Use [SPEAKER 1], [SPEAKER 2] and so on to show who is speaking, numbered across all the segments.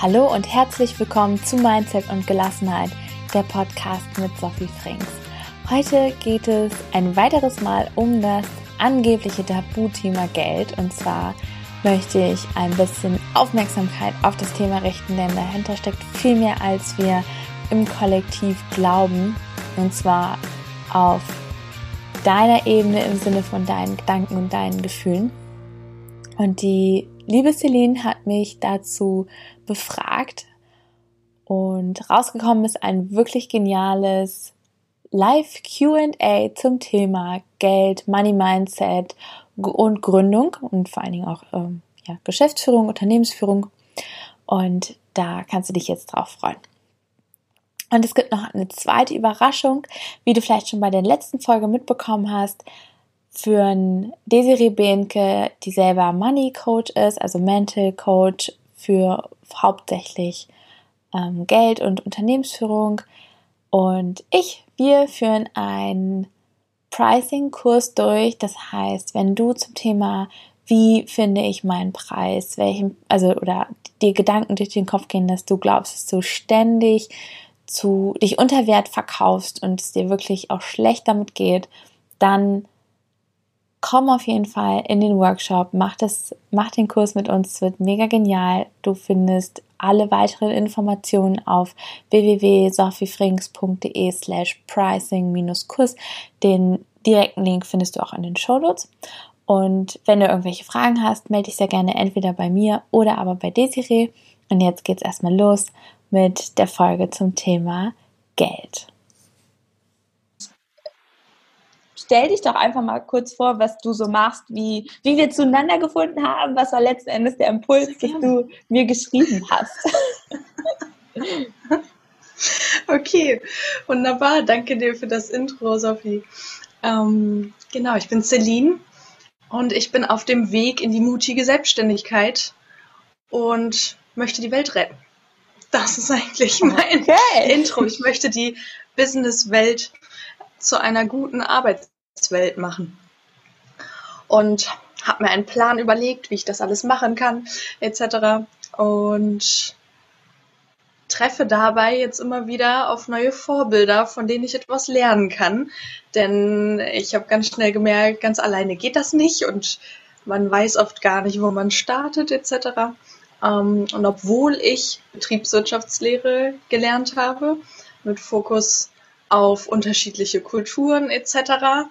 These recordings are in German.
[SPEAKER 1] Hallo und herzlich willkommen zu Mindset und Gelassenheit, der Podcast mit Sophie Frings. Heute geht es ein weiteres Mal um das angebliche Tabuthema Geld und zwar möchte ich ein bisschen Aufmerksamkeit auf das Thema richten, denn dahinter steckt viel mehr, als wir im Kollektiv glauben und zwar auf deiner Ebene im Sinne von deinen Gedanken und deinen Gefühlen. Und die liebe Celine hat mich dazu befragt und rausgekommen ist ein wirklich geniales Live QA zum Thema Geld, Money Mindset und Gründung und vor allen Dingen auch ähm, ja, Geschäftsführung, Unternehmensführung. Und da kannst du dich jetzt drauf freuen. Und es gibt noch eine zweite Überraschung, wie du vielleicht schon bei der letzten Folge mitbekommen hast für ein Desiree Behnke, die selber Money Coach ist, also Mental Coach für hauptsächlich ähm, Geld und Unternehmensführung. Und ich, wir führen einen Pricing-Kurs durch. Das heißt, wenn du zum Thema, wie finde ich meinen Preis, welchen, also oder die Gedanken durch den Kopf gehen, dass du glaubst, dass du ständig zu dich unter Wert verkaufst und es dir wirklich auch schlecht damit geht, dann komm auf jeden Fall in den Workshop, mach das, mach den Kurs mit uns, es wird mega genial. Du findest alle weiteren Informationen auf www.sophiefrings.de slash pricing-kurs. Den direkten Link findest du auch in den Show Notes. Und wenn du irgendwelche Fragen hast, melde dich sehr gerne entweder bei mir oder aber bei Desiree. Und jetzt geht's erstmal los mit der Folge zum Thema Geld stell dich doch einfach mal kurz vor, was du so machst, wie, wie wir zueinander gefunden haben, was war letzten Endes der Impuls, dass du mir geschrieben hast.
[SPEAKER 2] Okay, wunderbar. Danke dir für das Intro, Sophie. Ähm, genau, ich bin Celine und ich bin auf dem Weg in die mutige Selbstständigkeit und möchte die Welt retten. Das ist eigentlich mein okay. Intro. Ich möchte die Businesswelt zu einer guten Arbeits Welt machen. Und habe mir einen Plan überlegt, wie ich das alles machen kann, etc. Und treffe dabei jetzt immer wieder auf neue Vorbilder, von denen ich etwas lernen kann. Denn ich habe ganz schnell gemerkt, ganz alleine geht das nicht und man weiß oft gar nicht, wo man startet etc. Ähm, und obwohl ich Betriebswirtschaftslehre gelernt habe, mit Fokus auf unterschiedliche Kulturen etc.,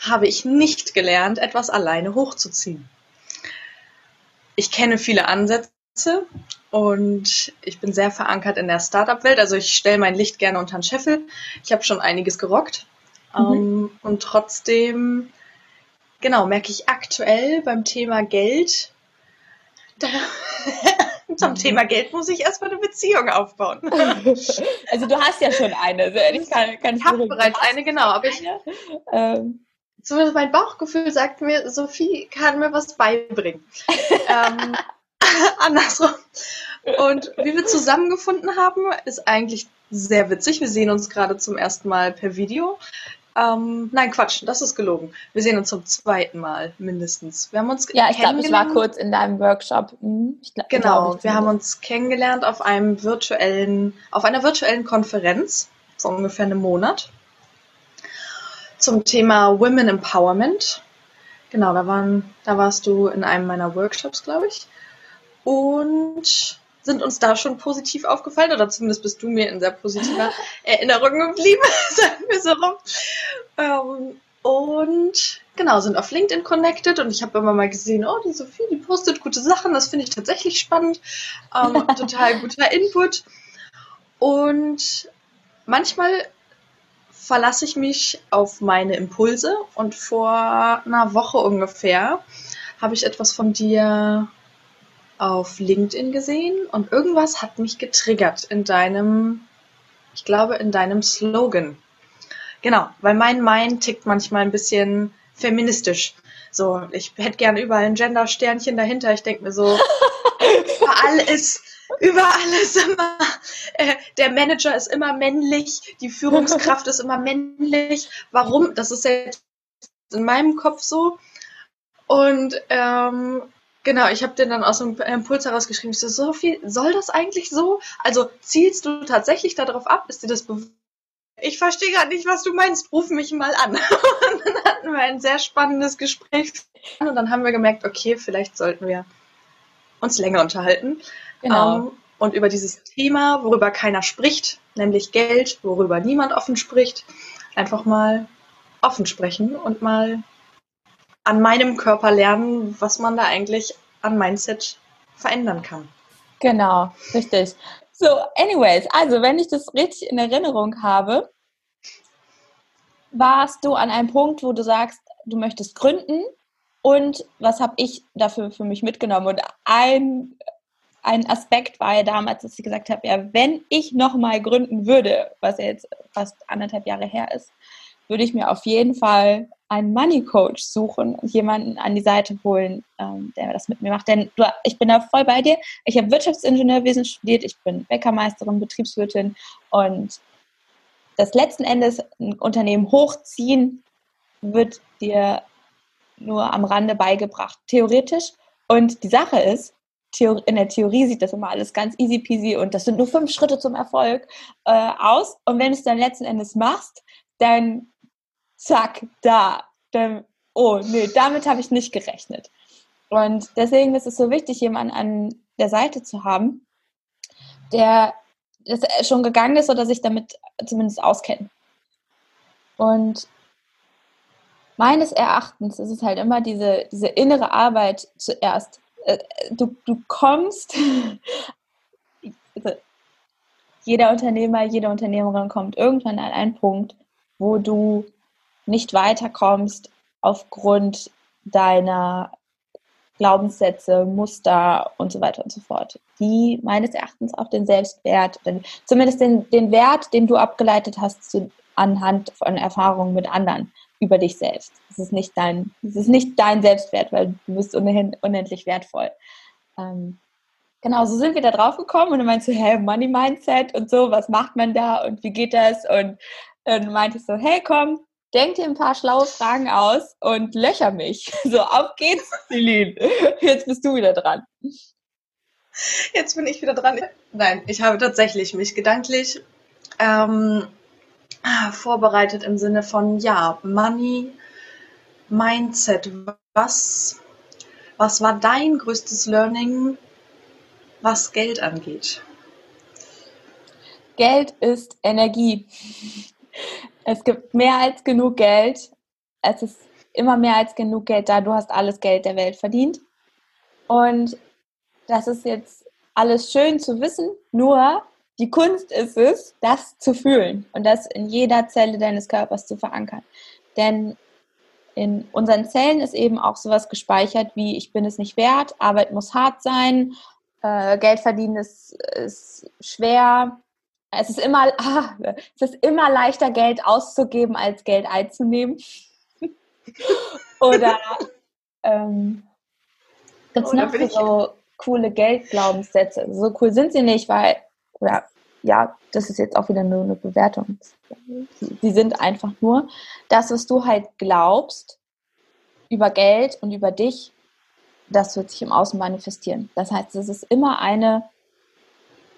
[SPEAKER 2] habe ich nicht gelernt, etwas alleine hochzuziehen. Ich kenne viele Ansätze und ich bin sehr verankert in der Startup-Welt. Also ich stelle mein Licht gerne unter den Scheffel. Ich habe schon einiges gerockt. Mhm. Um, ähm, und trotzdem, genau, merke ich aktuell beim Thema Geld, da, zum Thema Geld muss ich erstmal eine Beziehung aufbauen.
[SPEAKER 1] Also du hast ja schon eine. Ich kann, kann
[SPEAKER 2] ich habe bereits eine, genau. Aber ich, ähm, zumindest mein Bauchgefühl sagt mir, Sophie kann mir was beibringen. ähm, andersrum. Und wie wir zusammengefunden haben, ist eigentlich sehr witzig. Wir sehen uns gerade zum ersten Mal per Video. Ähm, nein, Quatsch, das ist gelogen. Wir sehen uns zum zweiten Mal mindestens. Wir haben uns
[SPEAKER 1] ja, ich glaube, ich war kurz in deinem Workshop.
[SPEAKER 2] Mhm. Glaub, genau, wir haben uns kennengelernt auf einem virtuellen, auf einer virtuellen Konferenz vor ungefähr einem Monat zum Thema Women Empowerment. Genau, da waren, da warst du in einem meiner Workshops, glaube ich. Und sind uns da schon positiv aufgefallen oder zumindest bist du mir in sehr positiver Erinnerung geblieben, sagen wir so rum. Ähm, und genau, sind auf LinkedIn connected und ich habe immer mal gesehen, oh, die Sophie, die postet gute Sachen, das finde ich tatsächlich spannend, ähm, total guter Input. Und manchmal verlasse ich mich auf meine Impulse und vor einer Woche ungefähr habe ich etwas von dir auf LinkedIn gesehen und irgendwas hat mich getriggert in deinem, ich glaube, in deinem Slogan. Genau, weil mein Mind tickt manchmal ein bisschen feministisch. So, ich hätte gerne überall ein Gender-Sternchen dahinter. Ich denke mir so, überall ist Überall ist immer, äh, der Manager ist immer männlich, die Führungskraft ist immer männlich. Warum? Das ist jetzt in meinem Kopf so. Und ähm, Genau, ich habe dir dann aus dem Impuls herausgeschrieben, ich so, Sophie, soll das eigentlich so? Also zielst du tatsächlich darauf ab? Ist dir das bewusst? Ich verstehe gerade nicht, was du meinst. Ruf mich mal an. Und dann hatten wir ein sehr spannendes Gespräch. Und dann haben wir gemerkt, okay, vielleicht sollten wir uns länger unterhalten. Genau. Ähm, und über dieses Thema, worüber keiner spricht, nämlich Geld, worüber niemand offen spricht, einfach mal offen sprechen und mal an meinem Körper lernen, was man da eigentlich an Mindset verändern kann.
[SPEAKER 1] Genau, richtig. So, anyways, also wenn ich das richtig in Erinnerung habe, warst du an einem Punkt, wo du sagst, du möchtest gründen und was habe ich dafür für mich mitgenommen? Und ein, ein Aspekt war ja damals, dass ich gesagt habe, ja, wenn ich nochmal gründen würde, was ja jetzt fast anderthalb Jahre her ist, würde ich mir auf jeden Fall einen Money Coach suchen und jemanden an die Seite holen, ähm, der das mit mir macht. Denn du, ich bin da voll bei dir. Ich habe Wirtschaftsingenieurwesen studiert, ich bin Bäckermeisterin, Betriebswirtin und das letzten Endes ein Unternehmen hochziehen wird dir nur am Rande beigebracht, theoretisch. Und die Sache ist, in der Theorie sieht das immer alles ganz easy peasy und das sind nur fünf Schritte zum Erfolg äh, aus. Und wenn du es dann letzten Endes machst, dann zack, da. Dann, oh, nee, damit habe ich nicht gerechnet. Und deswegen ist es so wichtig, jemanden an der Seite zu haben, der das schon gegangen ist oder sich damit zumindest auskennt. Und meines Erachtens ist es halt immer diese, diese innere Arbeit zuerst. Äh, du, du kommst, jeder Unternehmer, jede Unternehmerin kommt irgendwann an einen Punkt, wo du nicht weiterkommst aufgrund deiner Glaubenssätze, Muster und so weiter und so fort, die meines Erachtens auch den Selbstwert, zumindest den, den Wert, den du abgeleitet hast zu, anhand von Erfahrungen mit anderen über dich selbst. Das ist nicht dein, das ist nicht dein Selbstwert, weil du bist ohnehin unendlich wertvoll. Ähm, genau, so sind wir da drauf gekommen und dann meinst du, hey, Money Mindset und so, was macht man da und wie geht das? Und dann meinte ich so, hey, komm, denk dir ein paar schlaue Fragen aus und löcher mich. So, auf geht's, Celine. Jetzt bist du wieder dran.
[SPEAKER 2] Jetzt bin ich wieder dran. Nein, ich habe tatsächlich mich gedanklich ähm, vorbereitet im Sinne von, ja, Money, Mindset. Was, was war dein größtes Learning, was Geld angeht?
[SPEAKER 1] Geld ist Energie. Es gibt mehr als genug Geld. Es ist immer mehr als genug Geld da. Du hast alles Geld der Welt verdient. Und das ist jetzt alles schön zu wissen. Nur die Kunst ist es, das zu fühlen und das in jeder Zelle deines Körpers zu verankern. Denn in unseren Zellen ist eben auch sowas gespeichert wie ich bin es nicht wert, Arbeit muss hart sein, äh, Geld verdienen ist, ist schwer, es ist immer, ah, es ist immer leichter, Geld auszugeben, als Geld einzunehmen. Oder ähm, gibt es oh, noch so coole Geldglaubenssätze? So cool sind sie nicht, weil, ja, ja, das ist jetzt auch wieder nur eine Bewertung. Sie sind einfach nur das, was du halt glaubst über Geld und über dich, das wird sich im Außen manifestieren. Das heißt, es ist immer eine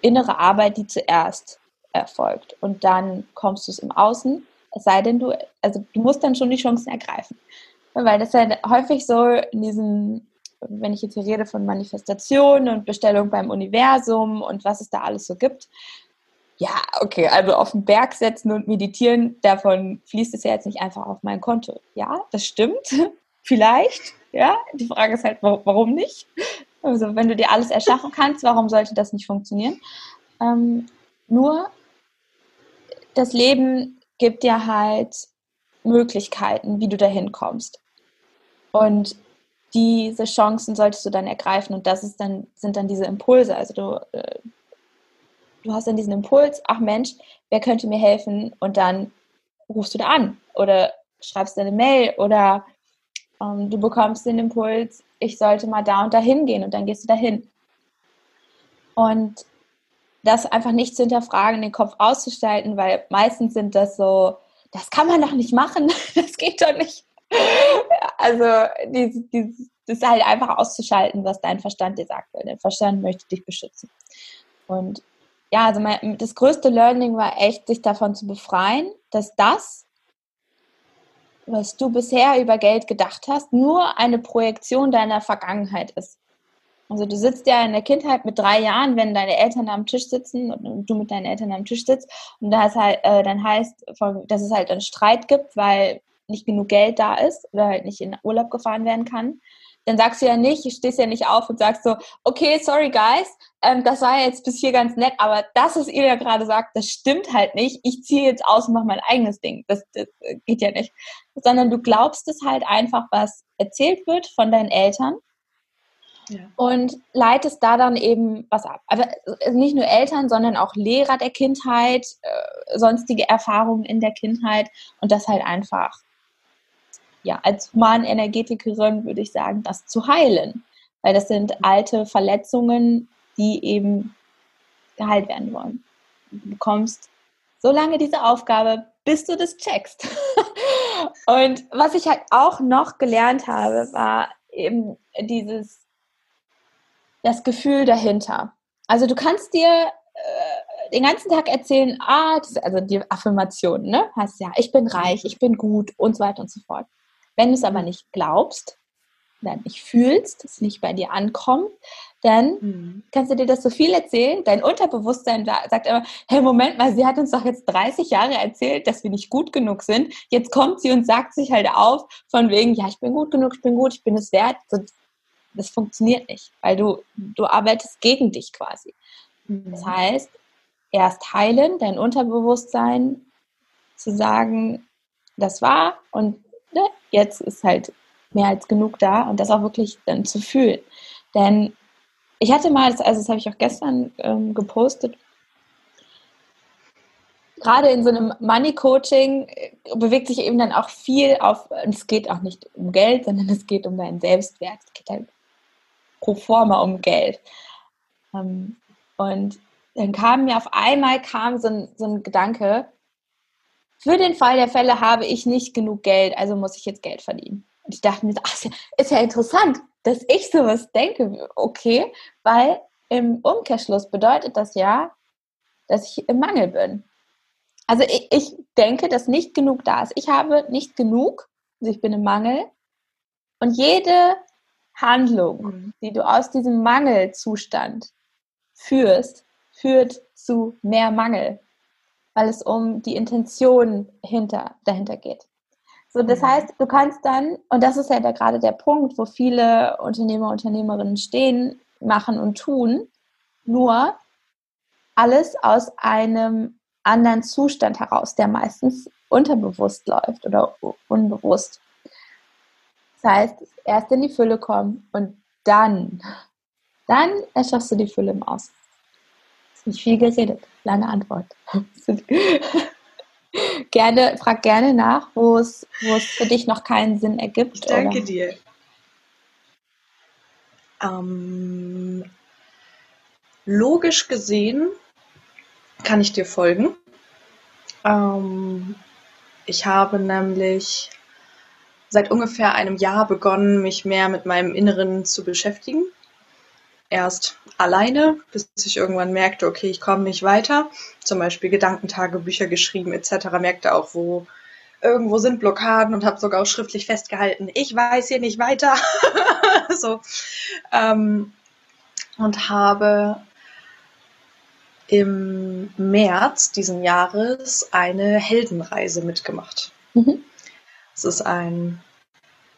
[SPEAKER 1] innere Arbeit, die zuerst erfolgt. Und dann kommst du es im Außen, es sei denn, du, also du musst dann schon die Chancen ergreifen. Weil das ist ja häufig so in diesen, wenn ich jetzt hier rede von Manifestation und Bestellung beim Universum und was es da alles so gibt. Ja, okay, also auf den Berg setzen und meditieren, davon fließt es ja jetzt nicht einfach auf mein Konto. Ja, das stimmt. Vielleicht, ja. Die Frage ist halt, warum nicht? Also, wenn du dir alles erschaffen kannst, warum sollte das nicht funktionieren? Ähm, nur das Leben gibt dir halt Möglichkeiten, wie du dahin kommst. Und diese Chancen solltest du dann ergreifen und das ist dann, sind dann diese Impulse. Also du, äh, du hast dann diesen Impuls, ach Mensch, wer könnte mir helfen? Und dann rufst du da an oder schreibst eine Mail oder ähm, du bekommst den Impuls, ich sollte mal da und da hingehen und dann gehst du dahin. Und das einfach nicht zu hinterfragen, den Kopf auszustalten, weil meistens sind das so, das kann man doch nicht machen, das geht doch nicht. Also dieses, dieses das halt einfach auszuschalten, was dein Verstand dir sagt, weil der Verstand möchte dich beschützen. Und ja, also mein, das größte Learning war echt, sich davon zu befreien, dass das, was du bisher über Geld gedacht hast, nur eine Projektion deiner Vergangenheit ist. Also du sitzt ja in der Kindheit mit drei Jahren, wenn deine Eltern am Tisch sitzen und du mit deinen Eltern am Tisch sitzt und das halt, äh, dann heißt, dass es halt einen Streit gibt, weil nicht genug Geld da ist oder halt nicht in Urlaub gefahren werden kann, dann sagst du ja nicht, stehst ja nicht auf und sagst so, okay, sorry guys, ähm, das war jetzt bis hier ganz nett, aber das, was ihr ja gerade sagt, das stimmt halt nicht. Ich ziehe jetzt aus und mache mein eigenes Ding. Das, das geht ja nicht. Sondern du glaubst es halt einfach, was erzählt wird von deinen Eltern ja. und leitest da dann eben was ab. Aber äh, nicht nur Eltern, sondern auch Lehrer der Kindheit, äh, sonstige Erfahrungen in der Kindheit und das halt einfach ja, als Humanenergetikerin würde ich sagen, das zu heilen. Weil das sind alte Verletzungen, die eben geheilt werden wollen. Du bekommst so lange diese Aufgabe, bis du das checkst. Und was ich halt auch noch gelernt habe, war eben dieses, das Gefühl dahinter. Also du kannst dir äh, den ganzen Tag erzählen, ah, das, also die Affirmation, ne? Heißt ja, ich bin reich, ich bin gut und so weiter und so fort. Wenn du es aber nicht glaubst, dann nicht fühlst, es nicht bei dir ankommt, dann mhm. kannst du dir das so viel erzählen. Dein Unterbewusstsein sagt immer, hey, Moment mal, sie hat uns doch jetzt 30 Jahre erzählt, dass wir nicht gut genug sind. Jetzt kommt sie und sagt sich halt auf von wegen, ja, ich bin gut genug, ich bin gut, ich bin es wert. Das funktioniert nicht, weil du, du arbeitest gegen dich quasi. Mhm. Das heißt, erst heilen, dein Unterbewusstsein zu sagen, das war und ne, jetzt ist halt mehr als genug da und das auch wirklich dann zu fühlen. Denn ich hatte mal, also das habe ich auch gestern ähm, gepostet, gerade in so einem Money-Coaching äh, bewegt sich eben dann auch viel auf, und es geht auch nicht um Geld, sondern es geht um deinen Selbstwert. Es geht halt pro forma um Geld. Ähm, und dann kam mir auf einmal kam so ein, so ein Gedanke, für den Fall der Fälle habe ich nicht genug Geld, also muss ich jetzt Geld verdienen. Und ich dachte mir, ach, ist ja interessant, dass ich sowas denke. Okay, weil im Umkehrschluss bedeutet das ja, dass ich im Mangel bin. Also ich, ich denke, dass nicht genug da ist. Ich habe nicht genug, also ich bin im Mangel. Und jede Handlung, mhm. die du aus diesem Mangelzustand führst, führt zu mehr Mangel weil es um die Intention hinter, dahinter geht. So, das mhm. heißt, du kannst dann, und das ist ja da gerade der Punkt, wo viele Unternehmer, Unternehmerinnen stehen, machen und tun, nur alles aus einem anderen Zustand heraus, der meistens unterbewusst läuft oder unbewusst. Das heißt, erst in die Fülle kommen und dann, dann erschaffst du die Fülle im Außen. Nicht viel geredet. Lange Antwort. gerne, frag gerne nach, wo es, wo es für dich noch keinen Sinn ergibt.
[SPEAKER 2] Ich danke oder? dir. Ähm, logisch gesehen kann ich dir folgen. Ähm, ich habe nämlich seit ungefähr einem Jahr begonnen, mich mehr mit meinem Inneren zu beschäftigen erst alleine, bis ich irgendwann merkte, okay, ich komme nicht weiter. Zum Beispiel Gedankentagebücher geschrieben etc. Merkte auch, wo irgendwo sind Blockaden und habe sogar auch schriftlich festgehalten, ich weiß hier nicht weiter. so. Ähm, und habe im März diesen Jahres eine Heldenreise mitgemacht. Mhm. Es ist ein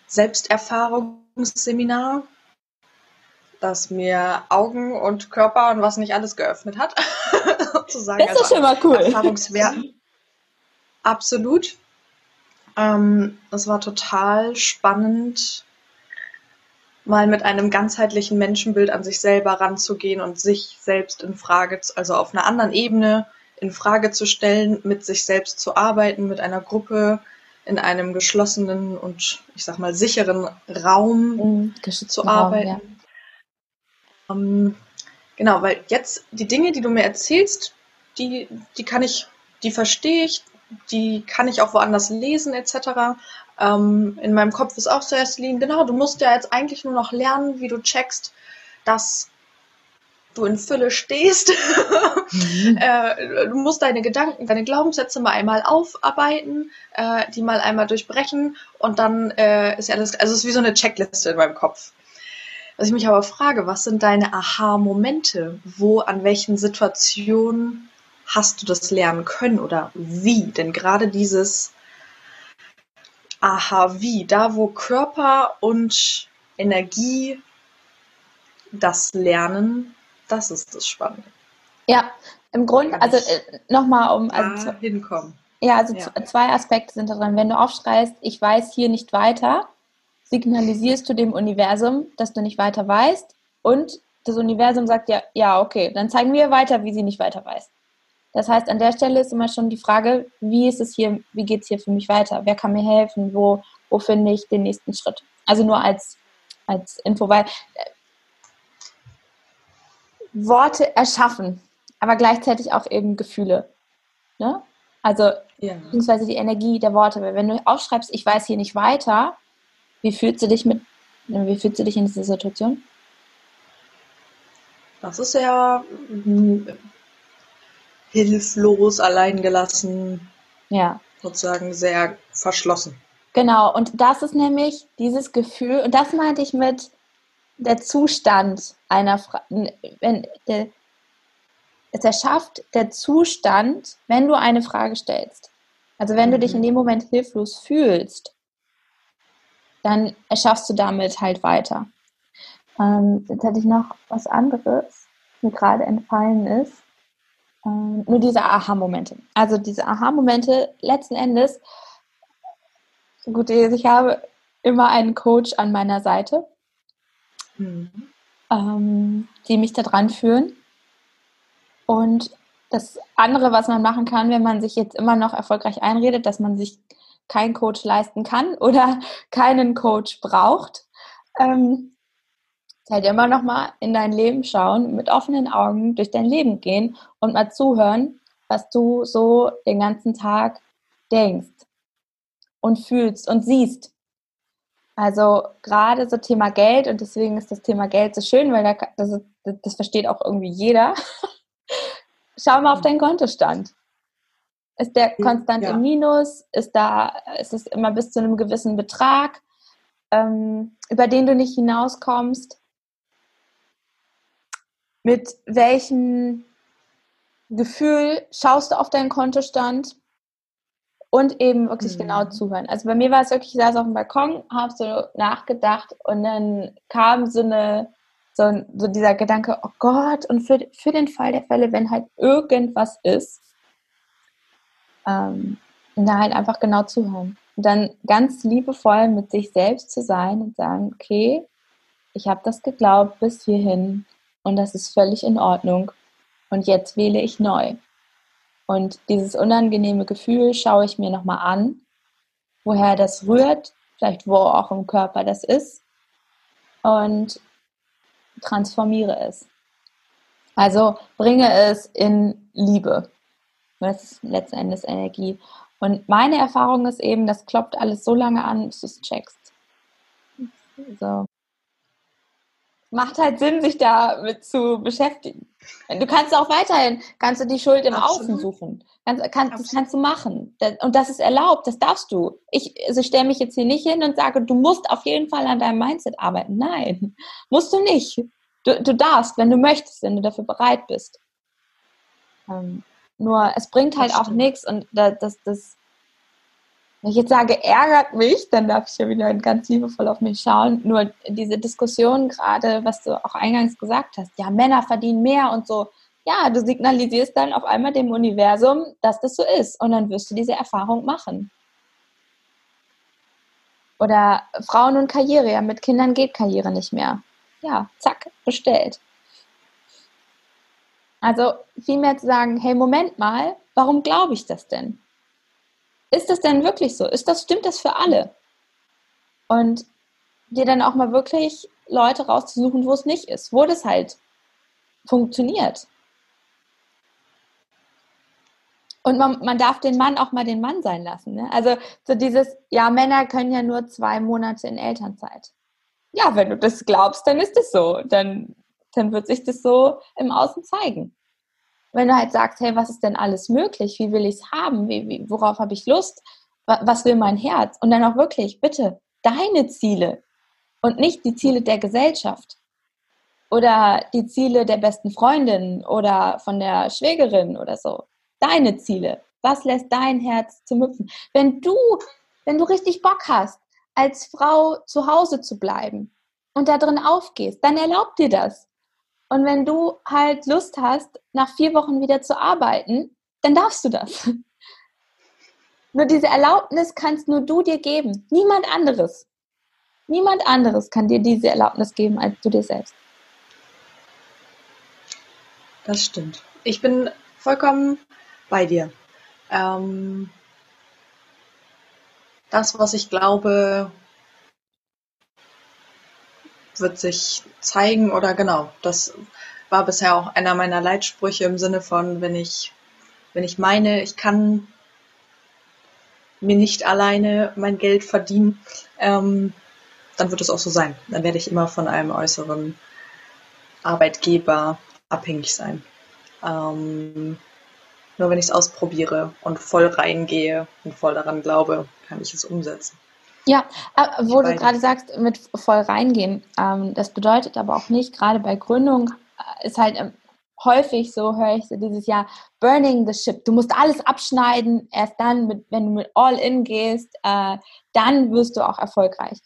[SPEAKER 2] Selbsterfahrungsseminar, das mir Augen und Körper und was nicht alles geöffnet hat.
[SPEAKER 1] sozusagen. Das ist also schon mal cool.
[SPEAKER 2] Erfahrungswerten. Absolut. Ähm, es war total spannend, mal mit einem ganzheitlichen Menschenbild an sich selber ranzugehen und sich selbst in Frage, also auf einer anderen Ebene in Frage zu stellen, mit sich selbst zu arbeiten, mit einer Gruppe in einem geschlossenen und ich sag mal sicheren Raum mhm, zu arbeiten. Raum, ja. Ähm, genau, weil jetzt die Dinge, die du mir erzählst, die, die kann ich, die verstehe ich, die kann ich auch woanders lesen etc. Ähm, in meinem Kopf ist auch zuerst liegen, genau, du musst ja jetzt eigentlich nur noch lernen, wie du checkst, dass du in Fülle stehst. Mhm. äh, du musst deine Gedanken, deine Glaubenssätze mal einmal aufarbeiten, äh, die mal einmal durchbrechen und dann äh, ist ja alles, also es ist wie so eine Checkliste in meinem Kopf. Was ich mich aber frage, was sind deine Aha-Momente? Wo, an welchen Situationen hast du das lernen können oder wie? Denn gerade dieses Aha, wie, da wo Körper und Energie das lernen, das ist das Spannende.
[SPEAKER 1] Ja, im Grunde, also äh, nochmal um
[SPEAKER 2] also, hinkommen.
[SPEAKER 1] Ja, also ja. zwei Aspekte sind da drin. Wenn du aufschreist, ich weiß hier nicht weiter, signalisierst du dem Universum, dass du nicht weiter weißt und das Universum sagt ja, ja, okay, dann zeigen wir weiter, wie sie nicht weiter weiß. Das heißt, an der Stelle ist immer schon die Frage, wie ist es hier, wie geht es hier für mich weiter? Wer kann mir helfen? Wo, wo finde ich den nächsten Schritt? Also nur als, als Info, weil äh, Worte erschaffen, aber gleichzeitig auch eben Gefühle. Ne? Also, ja. beziehungsweise die Energie der Worte. Weil wenn du aufschreibst, ich weiß hier nicht weiter, wie fühlst du dich mit, wie fühlst du dich in dieser Situation?
[SPEAKER 2] Das ist ja hm, hilflos, alleingelassen.
[SPEAKER 1] Ja.
[SPEAKER 2] Sozusagen sehr verschlossen.
[SPEAKER 1] Genau, und das ist nämlich dieses Gefühl, und das meinte ich mit der Zustand einer Frage, wenn der, es erschafft der Zustand, wenn du eine Frage stellst. Also wenn du dich in mhm. dem Moment hilflos fühlst, dann erschaffst du damit halt weiter. Ähm, jetzt hätte ich noch was anderes, mir gerade entfallen ist. Ähm, nur diese Aha-Momente. Also diese Aha-Momente letzten Endes, gut, ich habe immer einen Coach an meiner Seite, ähm, die mich da dran führen. Und das andere, was man machen kann, wenn man sich jetzt immer noch erfolgreich einredet, dass man sich keinen Coach leisten kann oder keinen Coach braucht, ähm, halt immer noch mal in dein Leben schauen, mit offenen Augen durch dein Leben gehen und mal zuhören, was du so den ganzen Tag denkst und fühlst und siehst. Also gerade so Thema Geld und deswegen ist das Thema Geld so schön, weil da, das, das versteht auch irgendwie jeder. Schau mal auf deinen Kontostand. Ist der konstant ja. im Minus? Ist da, ist es immer bis zu einem gewissen Betrag, ähm, über den du nicht hinauskommst? Mit welchem Gefühl schaust du auf deinen Kontostand? Und eben wirklich mhm. genau zuhören. Also bei mir war es wirklich, ich saß auf dem Balkon, habe so nachgedacht und dann kam so eine, so, so dieser Gedanke, oh Gott, und für, für den Fall der Fälle, wenn halt irgendwas ist, ähm, da halt einfach genau zuhören. Und dann ganz liebevoll mit sich selbst zu sein und sagen, okay, ich habe das geglaubt bis hierhin und das ist völlig in Ordnung. Und jetzt wähle ich neu. Und dieses unangenehme Gefühl schaue ich mir nochmal an, woher das rührt, vielleicht wo auch im Körper das ist und transformiere es. Also bringe es in Liebe. Das ist letzten Endes Energie. Und meine Erfahrung ist eben, das kloppt alles so lange an, bis du es checkst. So macht halt Sinn, sich damit zu beschäftigen. Du kannst auch weiterhin, kannst du die Schuld im Absolut. Außen suchen. Kannst, kannst, das kannst du machen. Und das ist erlaubt, das darfst du. Ich also stelle mich jetzt hier nicht hin und sage, du musst auf jeden Fall an deinem Mindset arbeiten. Nein, musst du nicht. Du, du darfst, wenn du möchtest, wenn du dafür bereit bist. Ähm, nur es bringt halt auch nichts und das, das, das wenn ich jetzt sage, ärgert mich, dann darf ich ja wieder ganz liebevoll auf mich schauen. Nur diese Diskussion gerade, was du auch eingangs gesagt hast, ja, Männer verdienen mehr und so. Ja, du signalisierst dann auf einmal dem Universum, dass das so ist. Und dann wirst du diese Erfahrung machen. Oder Frauen und Karriere, ja, mit Kindern geht Karriere nicht mehr. Ja, zack, bestellt. Also vielmehr zu sagen, hey, Moment mal, warum glaube ich das denn? Ist das denn wirklich so? Ist das, stimmt das für alle? Und dir dann auch mal wirklich Leute rauszusuchen, wo es nicht ist, wo das halt funktioniert. Und man, man darf den Mann auch mal den Mann sein lassen. Ne? Also so dieses, ja, Männer können ja nur zwei Monate in Elternzeit. Ja, wenn du das glaubst, dann ist es so. Dann, dann wird sich das so im Außen zeigen. Wenn du halt sagst, hey, was ist denn alles möglich? Wie will ich es haben? Wie, wie, worauf habe ich Lust? Was will mein Herz? Und dann auch wirklich, bitte, deine Ziele und nicht die Ziele der Gesellschaft oder die Ziele der besten Freundin oder von der Schwägerin oder so deine Ziele? Was lässt dein Herz zum Hüpfen? Wenn du, wenn du richtig Bock hast, als Frau zu Hause zu bleiben und da drin aufgehst, dann erlaub dir das. Und wenn du halt Lust hast, nach vier Wochen wieder zu arbeiten, dann darfst du das. Nur diese Erlaubnis kannst nur du dir geben, niemand anderes. Niemand anderes kann dir diese Erlaubnis geben als du dir selbst.
[SPEAKER 2] Das stimmt. Ich bin vollkommen bei dir. Ähm, das, was ich glaube, wird sich zeigen oder genau, das war bisher auch einer meiner Leitsprüche im Sinne von, wenn ich, wenn ich meine, ich kann mir nicht alleine mein Geld verdienen, ähm, dann wird es auch so sein. Dann werde ich immer von einem äußeren Arbeitgeber abhängig sein. Ähm, nur wenn ich es ausprobiere und voll reingehe und voll daran glaube, kann ich es umsetzen.
[SPEAKER 1] Ja, äh, wo du gerade sagst, mit voll reingehen, ähm, das bedeutet aber auch nicht, gerade bei Gründung äh, ist halt ähm, häufig so, höre ich so dieses Jahr, burning the ship. Du musst alles abschneiden, erst dann, mit, wenn du mit all in gehst, äh, dann wirst du auch erfolgreich.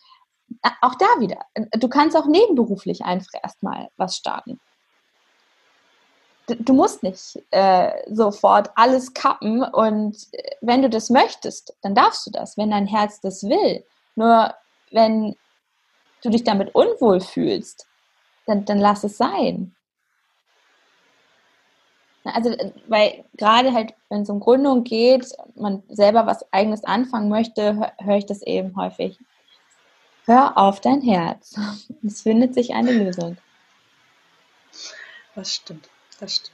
[SPEAKER 1] Auch da wieder, du kannst auch nebenberuflich einfach erstmal was starten du musst nicht äh, sofort alles kappen und äh, wenn du das möchtest, dann darfst du das, wenn dein Herz das will. Nur wenn du dich damit unwohl fühlst, dann, dann lass es sein. Also, äh, weil gerade halt, wenn es um Gründung geht, man selber was eigenes anfangen möchte, höre hör ich das eben häufig. Hör auf dein Herz. Es findet sich eine Lösung.
[SPEAKER 2] Das stimmt das stimmt.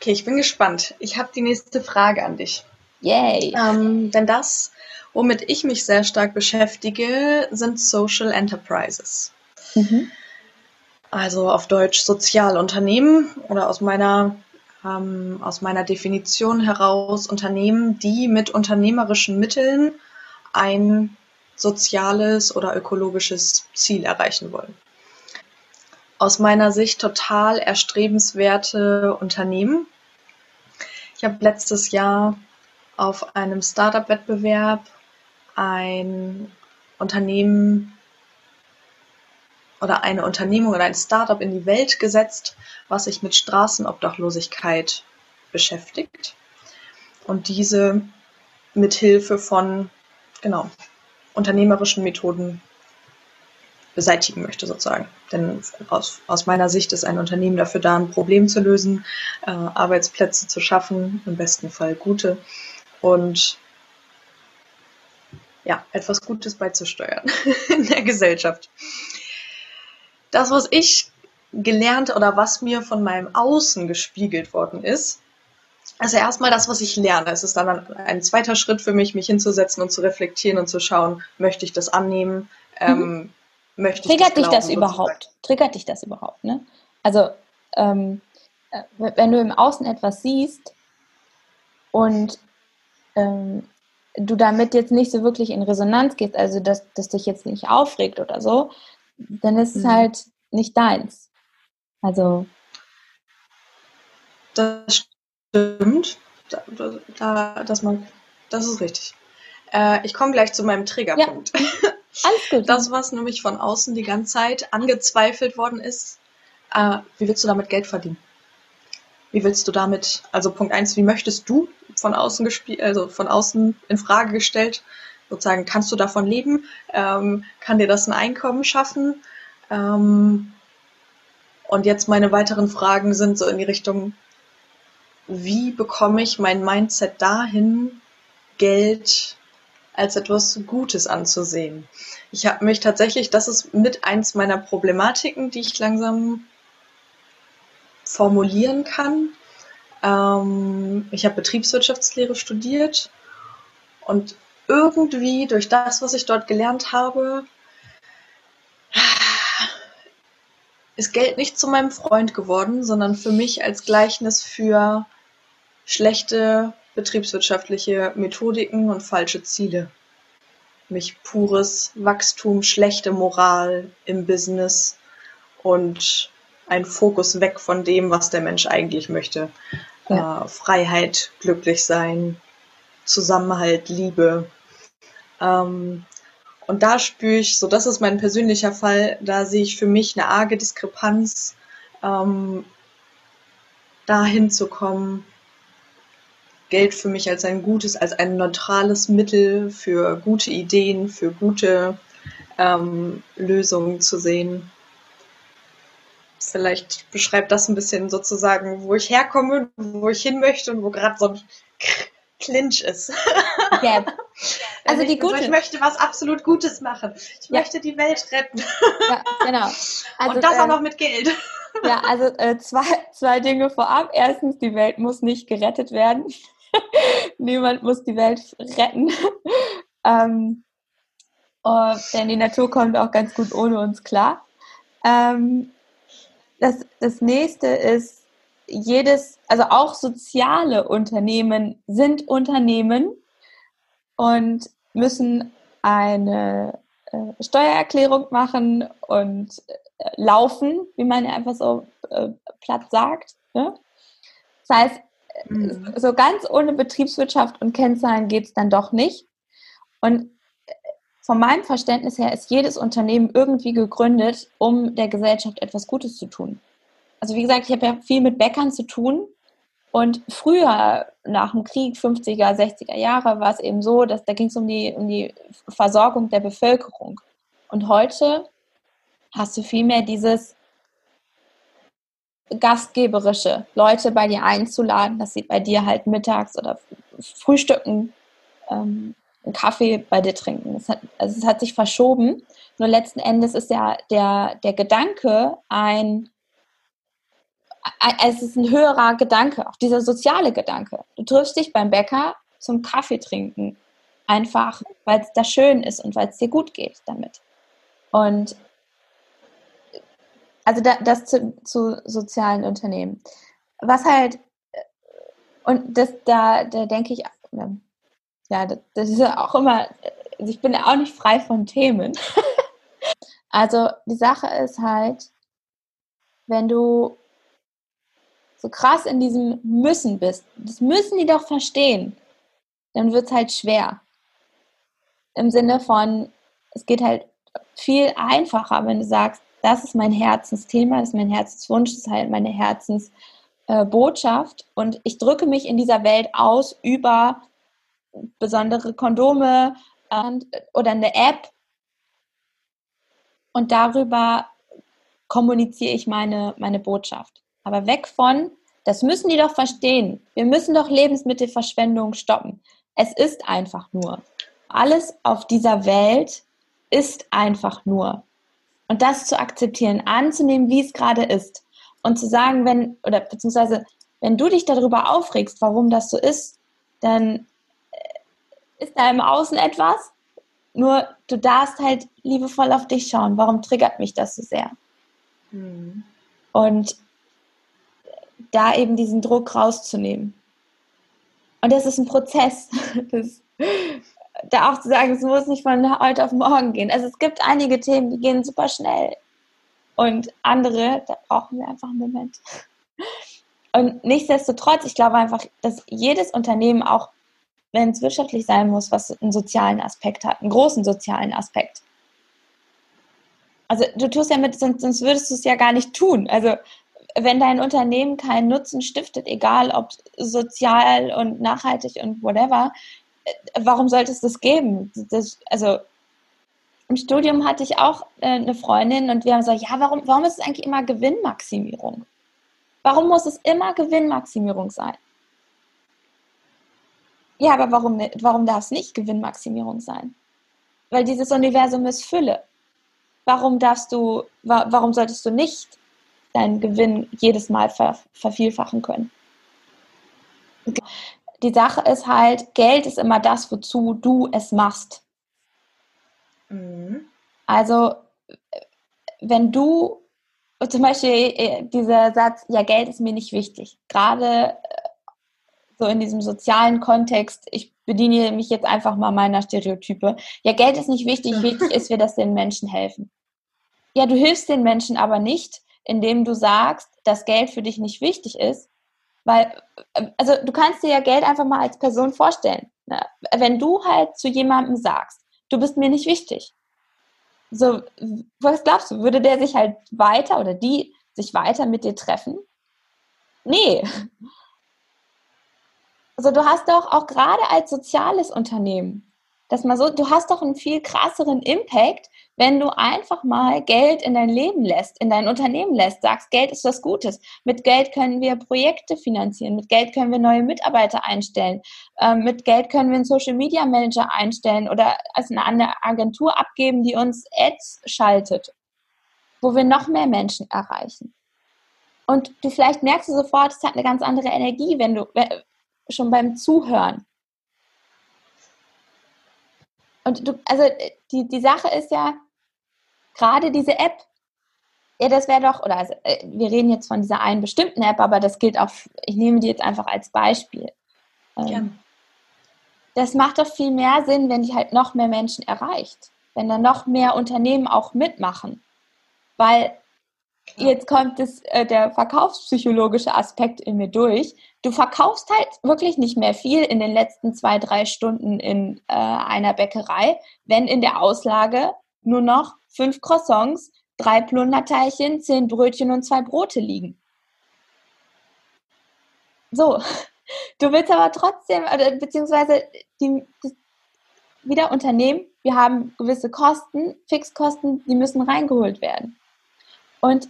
[SPEAKER 2] Okay, ich bin gespannt. Ich habe die nächste Frage an dich.
[SPEAKER 1] Yay!
[SPEAKER 2] Ähm, denn das, womit ich mich sehr stark beschäftige, sind Social Enterprises. Mhm. Also auf Deutsch Sozialunternehmen oder aus meiner, ähm, aus meiner Definition heraus Unternehmen, die mit unternehmerischen Mitteln ein soziales oder ökologisches Ziel erreichen wollen aus meiner Sicht total erstrebenswerte Unternehmen. Ich habe letztes Jahr auf einem Startup-Wettbewerb ein Unternehmen oder eine Unternehmung oder ein Startup in die Welt gesetzt, was sich mit Straßenobdachlosigkeit beschäftigt und diese mit Hilfe von genau unternehmerischen Methoden beseitigen möchte sozusagen. Denn aus, aus meiner Sicht ist ein Unternehmen dafür da, ein Problem zu lösen, äh, Arbeitsplätze zu schaffen, im besten Fall gute und ja, etwas Gutes beizusteuern in der Gesellschaft. Das, was ich gelernt oder was mir von meinem Außen gespiegelt worden ist, also erstmal das, was ich lerne. Es ist dann ein zweiter Schritt für mich, mich hinzusetzen und zu reflektieren und zu schauen, möchte ich das annehmen? Ähm, mhm. Ähm,
[SPEAKER 1] möchte ich Triggert dich glauben, das überhaupt? Triggert dich das überhaupt? Ne? Also, ähm, äh, wenn du im Außen etwas siehst und ähm, du damit jetzt nicht so wirklich in Resonanz gehst, also dass das dich jetzt nicht aufregt oder so, dann ist es mhm. halt nicht deins. Also.
[SPEAKER 2] Das stimmt. Da, da, das, man, das ist richtig. Äh, ich komme gleich zu meinem Triggerpunkt. Ja. Alles gut. Das, was nämlich von außen die ganze Zeit angezweifelt worden ist, äh, wie willst du damit Geld verdienen? Wie willst du damit, also Punkt eins, wie möchtest du von außen gespielt, also von außen in Frage gestellt, sozusagen, kannst du davon leben? Ähm, kann dir das ein Einkommen schaffen? Ähm, und jetzt meine weiteren Fragen sind so in die Richtung, wie bekomme ich mein Mindset dahin, Geld als etwas Gutes anzusehen. Ich habe mich tatsächlich, das ist mit eins meiner Problematiken, die ich langsam formulieren kann. Ähm, ich habe Betriebswirtschaftslehre studiert und irgendwie durch das, was ich dort gelernt habe, ist Geld nicht zu meinem Freund geworden, sondern für mich als Gleichnis für schlechte betriebswirtschaftliche Methodiken und falsche Ziele. Mich pures Wachstum, schlechte Moral im Business und ein Fokus weg von dem, was der Mensch eigentlich möchte. Ja. Äh, Freiheit, glücklich sein, Zusammenhalt, Liebe. Ähm, und da spüre ich, so das ist mein persönlicher Fall, da sehe ich für mich eine arge Diskrepanz, ähm, dahin zu kommen, Geld für mich als ein gutes, als ein neutrales Mittel für gute Ideen, für gute ähm, Lösungen zu sehen. Vielleicht beschreibt das ein bisschen sozusagen, wo ich herkomme, wo ich hin möchte und wo gerade so ein Clinch ist.
[SPEAKER 1] Ja. Also die
[SPEAKER 2] gute. Ich möchte was absolut Gutes machen. Ich ja. möchte die Welt retten.
[SPEAKER 1] Ja, genau.
[SPEAKER 2] Also, und das ähm, auch noch mit Geld.
[SPEAKER 1] Ja, also äh, zwei, zwei Dinge vorab. Erstens, die Welt muss nicht gerettet werden. Niemand muss die Welt retten. ähm, oh, denn die Natur kommt auch ganz gut ohne uns klar. Ähm, das, das nächste ist, jedes, also auch soziale Unternehmen sind Unternehmen und müssen eine äh, Steuererklärung machen und äh, laufen, wie man ja einfach so äh, platt sagt. Ne? Das heißt, mhm. so ganz ohne Betriebswirtschaft und Kennzahlen geht es dann doch nicht. Und äh, von meinem Verständnis her ist jedes Unternehmen irgendwie gegründet, um der Gesellschaft etwas Gutes zu tun also wie gesagt, ich habe ja viel mit Bäckern zu tun. Und früher, nach dem Krieg, 50er, 60er Jahre, war es eben so, dass da ging es um die, um die Versorgung der Bevölkerung. Und heute hast du vielmehr dieses gastgeberische, Leute bei dir einzuladen, dass sie bei dir halt mittags oder frühstücken, ähm, einen Kaffee bei dir trinken. Es hat, also es hat sich verschoben. Nur letzten Endes ist ja der, der Gedanke ein es ist ein höherer Gedanke, auch dieser soziale Gedanke. Du triffst dich beim Bäcker zum Kaffee trinken, einfach weil es da schön ist und weil es dir gut geht damit. Und also das zu, zu, sozialen Unternehmen. Was halt, und das da, da denke ich, ja, das ist ja auch immer, also ich bin ja auch nicht frei von Themen. also die Sache ist halt, wenn du so krass in diesem Müssen bist, das müssen die doch verstehen, dann wird es halt schwer. Im Sinne von, es geht halt viel einfacher, wenn du sagst, das ist mein Herzensthema, das ist mein Herzenswunsch, das ist halt meine Herzensbotschaft äh, und ich drücke mich in dieser Welt aus über besondere Kondome äh, oder eine App und darüber kommuniziere ich meine, meine Botschaft. Aber weg von, das müssen die doch verstehen. Wir müssen doch Lebensmittelverschwendung stoppen. Es ist einfach nur. Alles auf dieser Welt ist einfach nur. Und das zu akzeptieren, anzunehmen, wie es gerade ist. Und zu sagen, wenn, oder beziehungsweise, wenn du dich darüber aufregst, warum das so ist, dann äh, ist da im Außen etwas. Nur du darfst halt liebevoll auf dich schauen. Warum triggert mich das so sehr? Mhm. Und da eben diesen Druck rauszunehmen. Und das ist ein Prozess. Das, da auch zu sagen, es muss nicht von heute auf morgen gehen. Also es gibt einige Themen, die gehen super schnell. Und andere, da brauchen wir einfach einen Moment. Und nichtsdestotrotz, ich glaube einfach, dass jedes Unternehmen auch, wenn es wirtschaftlich sein muss, was einen sozialen Aspekt hat, einen großen sozialen Aspekt. Also du tust ja mit, sonst, sonst würdest du es ja gar nicht tun. Also wenn dein Unternehmen keinen Nutzen stiftet, egal ob sozial und nachhaltig und whatever, warum sollte es das geben? Das, also im Studium hatte ich auch äh, eine Freundin und wir haben gesagt, ja, warum, warum ist es eigentlich immer Gewinnmaximierung? Warum muss es immer Gewinnmaximierung sein? Ja, aber warum, warum darf es nicht Gewinnmaximierung sein? Weil dieses Universum ist Fülle. Warum darfst du, warum solltest du nicht deinen Gewinn jedes Mal ver vervielfachen können. Die Sache ist halt, Geld ist immer das, wozu du es machst. Mhm. Also, wenn du zum Beispiel äh, dieser Satz, ja, Geld ist mir nicht wichtig, gerade äh, so in diesem sozialen Kontext, ich bediene mich jetzt einfach mal meiner Stereotype. Ja, Geld ist nicht wichtig, wichtig ist, wir, dass den Menschen helfen. Ja, du hilfst den Menschen aber nicht, indem du sagst, dass Geld für dich nicht wichtig ist, weil, äh, also du kannst dir ja Geld einfach mal als Person vorstellen. Ne? Wenn du halt zu jemandem sagst, du bist mir nicht wichtig, so, was glaubst du, würde der sich halt weiter oder die sich weiter mit dir treffen? Nee. Also du hast doch auch gerade als soziales Unternehmen dass man so, du hast doch einen viel krasseren Impact, wenn du einfach mal Geld in dein Leben lässt, in dein Unternehmen lässt, sagst, Geld ist was Gutes. Mit Geld können wir Projekte finanzieren, mit Geld können wir neue Mitarbeiter einstellen, ähm, mit Geld können wir einen Social Media Manager einstellen oder also eine Agentur abgeben, die uns Ads schaltet, wo wir noch mehr Menschen erreichen. Und du vielleicht merkst du sofort, es hat eine ganz andere Energie, wenn du schon beim Zuhören und du, also die, die Sache ist ja, gerade diese App, ja, das wäre doch, oder also, äh, wir reden jetzt von dieser einen bestimmten App, aber das gilt auch, ich nehme die jetzt einfach als Beispiel. Ähm, ja. Das macht doch viel mehr Sinn, wenn die halt noch mehr Menschen erreicht. Wenn dann noch mehr Unternehmen auch mitmachen. Weil jetzt kommt das, äh, der verkaufspsychologische Aspekt in mir durch. Du verkaufst halt wirklich nicht mehr viel in den letzten zwei, drei Stunden in äh, einer Bäckerei, wenn in der Auslage nur noch fünf Croissants, drei Plunderteilchen, zehn Brötchen und zwei Brote liegen. So, du willst aber trotzdem, beziehungsweise die, wieder Unternehmen, wir haben gewisse Kosten, Fixkosten, die müssen reingeholt werden. Und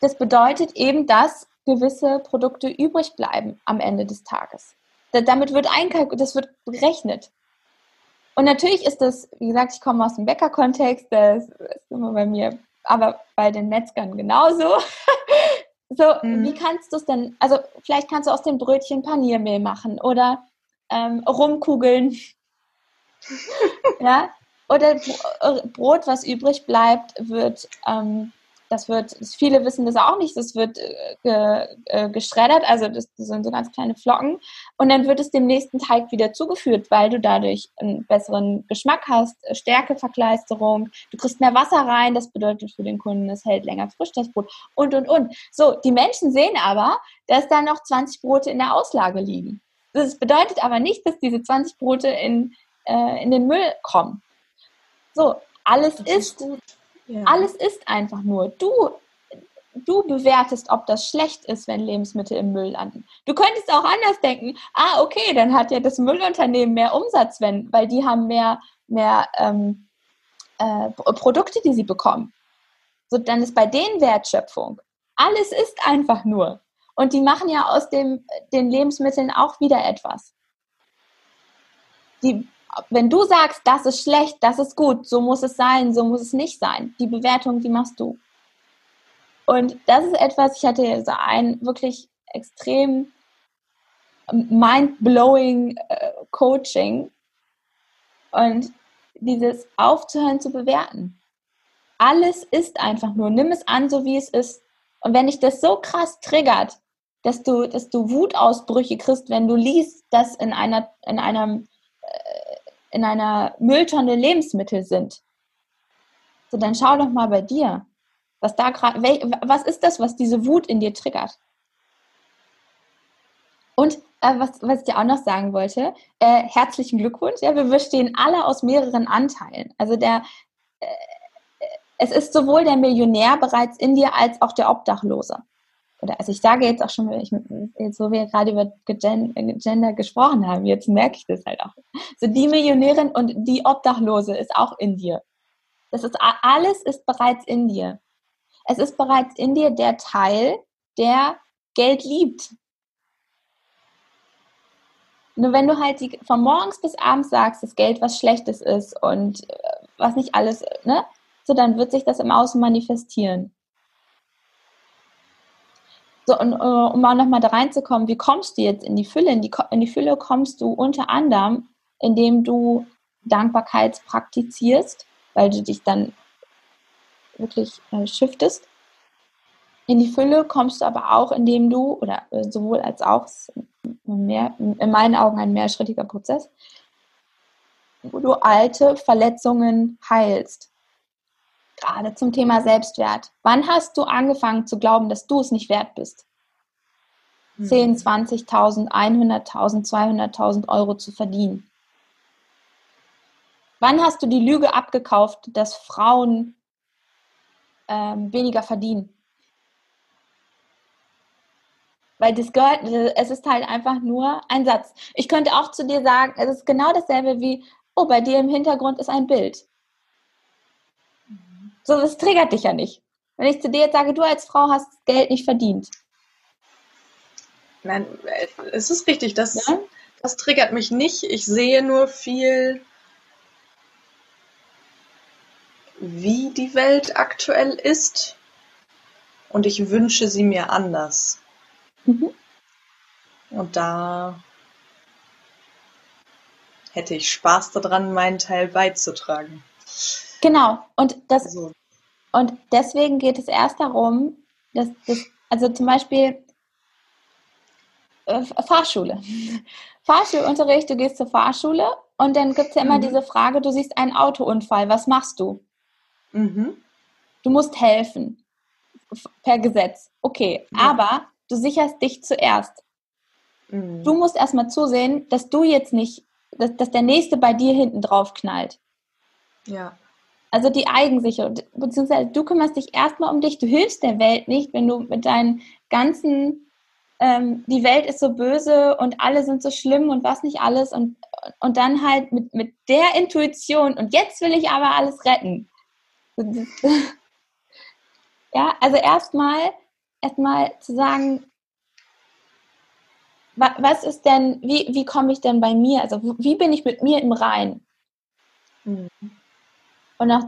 [SPEAKER 1] das bedeutet eben, dass gewisse Produkte übrig bleiben am Ende des Tages. Damit wird einkalkuliert, das wird berechnet. Und natürlich ist das, wie gesagt, ich komme aus dem Bäckerkontext, das ist immer bei mir, aber bei den Metzgern genauso. so, mhm. wie kannst du es denn, also vielleicht kannst du aus dem Brötchen Paniermehl machen oder ähm, rumkugeln. ja, oder Brot, was übrig bleibt, wird ähm, das wird, viele wissen das auch nicht, das wird äh, ge, äh, geschreddert, also das, das, sind so ganz kleine Flocken und dann wird es dem nächsten Teig wieder zugeführt, weil du dadurch einen besseren Geschmack hast, äh, Stärkeverkleisterung, du kriegst mehr Wasser rein, das bedeutet für den Kunden, es hält länger frisch das Brot und und und. So, die Menschen sehen aber, dass da noch 20 Brote in der Auslage liegen. Das bedeutet aber nicht, dass diese 20 Brote in, äh, in den Müll kommen. So, alles das ist, ist Alles ist einfach nur. Du, du bewertest, ob das schlecht ist, wenn Lebensmittel im Müll landen. Du könntest auch anders denken, ah, okay, dann hat ja das Müllunternehmen mehr Umsatz, wenn, weil die haben mehr, mehr ähm, äh, Produkte, die sie bekommen. So, dann ist bei denen Wertschöpfung. Alles ist einfach nur. Und die machen ja aus dem, den Lebensmitteln auch wieder etwas. Die wenn du sagst, das ist schlecht, das ist gut, so muss es sein, so muss es nicht sein, die Bewertung, die machst du. Und das ist etwas, ich hatte so ein wirklich extrem mind-blowing äh, Coaching und dieses aufzuhören zu bewerten. Alles ist einfach nur, nimm es an, so wie es ist. Und wenn dich das so krass triggert, dass du, dass du Wutausbrüche kriegst, wenn du liest, dass in einer, in einem in einer Mülltonne Lebensmittel sind, so dann schau doch mal bei dir, was da gerade, was ist das, was diese Wut in dir triggert? Und äh, was, was ich dir auch noch sagen wollte, äh, herzlichen Glückwunsch. Ja, wir bestehen alle aus mehreren Anteilen. Also der, äh, es ist sowohl der Millionär bereits in dir als auch der Obdachlose oder also ich sage jetzt auch schon, ich, wo wir gerade über Gender gesprochen haben, jetzt merke ich das halt auch. So die Millionärin und die Obdachlose ist auch in dir. Das ist alles ist bereits in dir. Es ist bereits in dir der Teil, der Geld liebt. Nur wenn du halt die, von morgens bis abends sagst, dass Geld was Schlechtes ist und äh, was nicht alles, ne, so dann wird sich das im Außen manifestieren. So, und, äh, um auch nochmal da reinzukommen, wie kommst du jetzt in die Fülle? In die, in die Fülle kommst du unter anderem, indem du Dankbarkeit praktizierst, weil du dich dann wirklich äh, shiftest. In die Fülle kommst du aber auch, indem du, oder äh, sowohl als auch, mehr, in meinen Augen ein mehrschrittiger Prozess, wo du alte Verletzungen heilst. Gerade zum Thema Selbstwert. Wann hast du angefangen zu glauben, dass du es nicht wert bist? 10, 20.000, 100.000, 200.000 Euro zu verdienen. Wann hast du die Lüge abgekauft, dass Frauen ähm, weniger verdienen? Weil das gehört, es ist halt einfach nur ein Satz. Ich könnte auch zu dir sagen, es ist genau dasselbe wie, oh, bei dir im Hintergrund ist ein Bild. So, das triggert dich ja nicht. Wenn ich zu dir jetzt sage, du als Frau hast Geld nicht verdient.
[SPEAKER 2] Nein, es ist richtig, das, ja? das triggert mich nicht. Ich sehe nur viel, wie die Welt aktuell ist und ich wünsche sie mir anders. Mhm. Und da hätte ich Spaß daran, meinen Teil beizutragen.
[SPEAKER 1] Genau, und das so. und deswegen geht es erst darum, dass das, also zum Beispiel äh, Fahrschule. Fahrschulunterricht, du gehst zur Fahrschule und dann gibt es ja immer mhm. diese Frage, du siehst einen Autounfall, was machst du? Mhm. Du musst helfen. Per Gesetz. Okay, ja. aber du sicherst dich zuerst. Mhm. Du musst erstmal zusehen, dass du jetzt nicht, dass, dass der Nächste bei dir hinten drauf knallt.
[SPEAKER 2] Ja.
[SPEAKER 1] Also die Eigensicherung, beziehungsweise du kümmerst dich erstmal um dich. Du hilfst der Welt nicht, wenn du mit deinen ganzen, ähm, die Welt ist so böse und alle sind so schlimm und was nicht alles und, und dann halt mit, mit der Intuition und jetzt will ich aber alles retten. ja, also erstmal erstmal zu sagen, was ist denn, wie, wie komme ich denn bei mir, also wie bin ich mit mir im Rein? Mhm. Und, auch,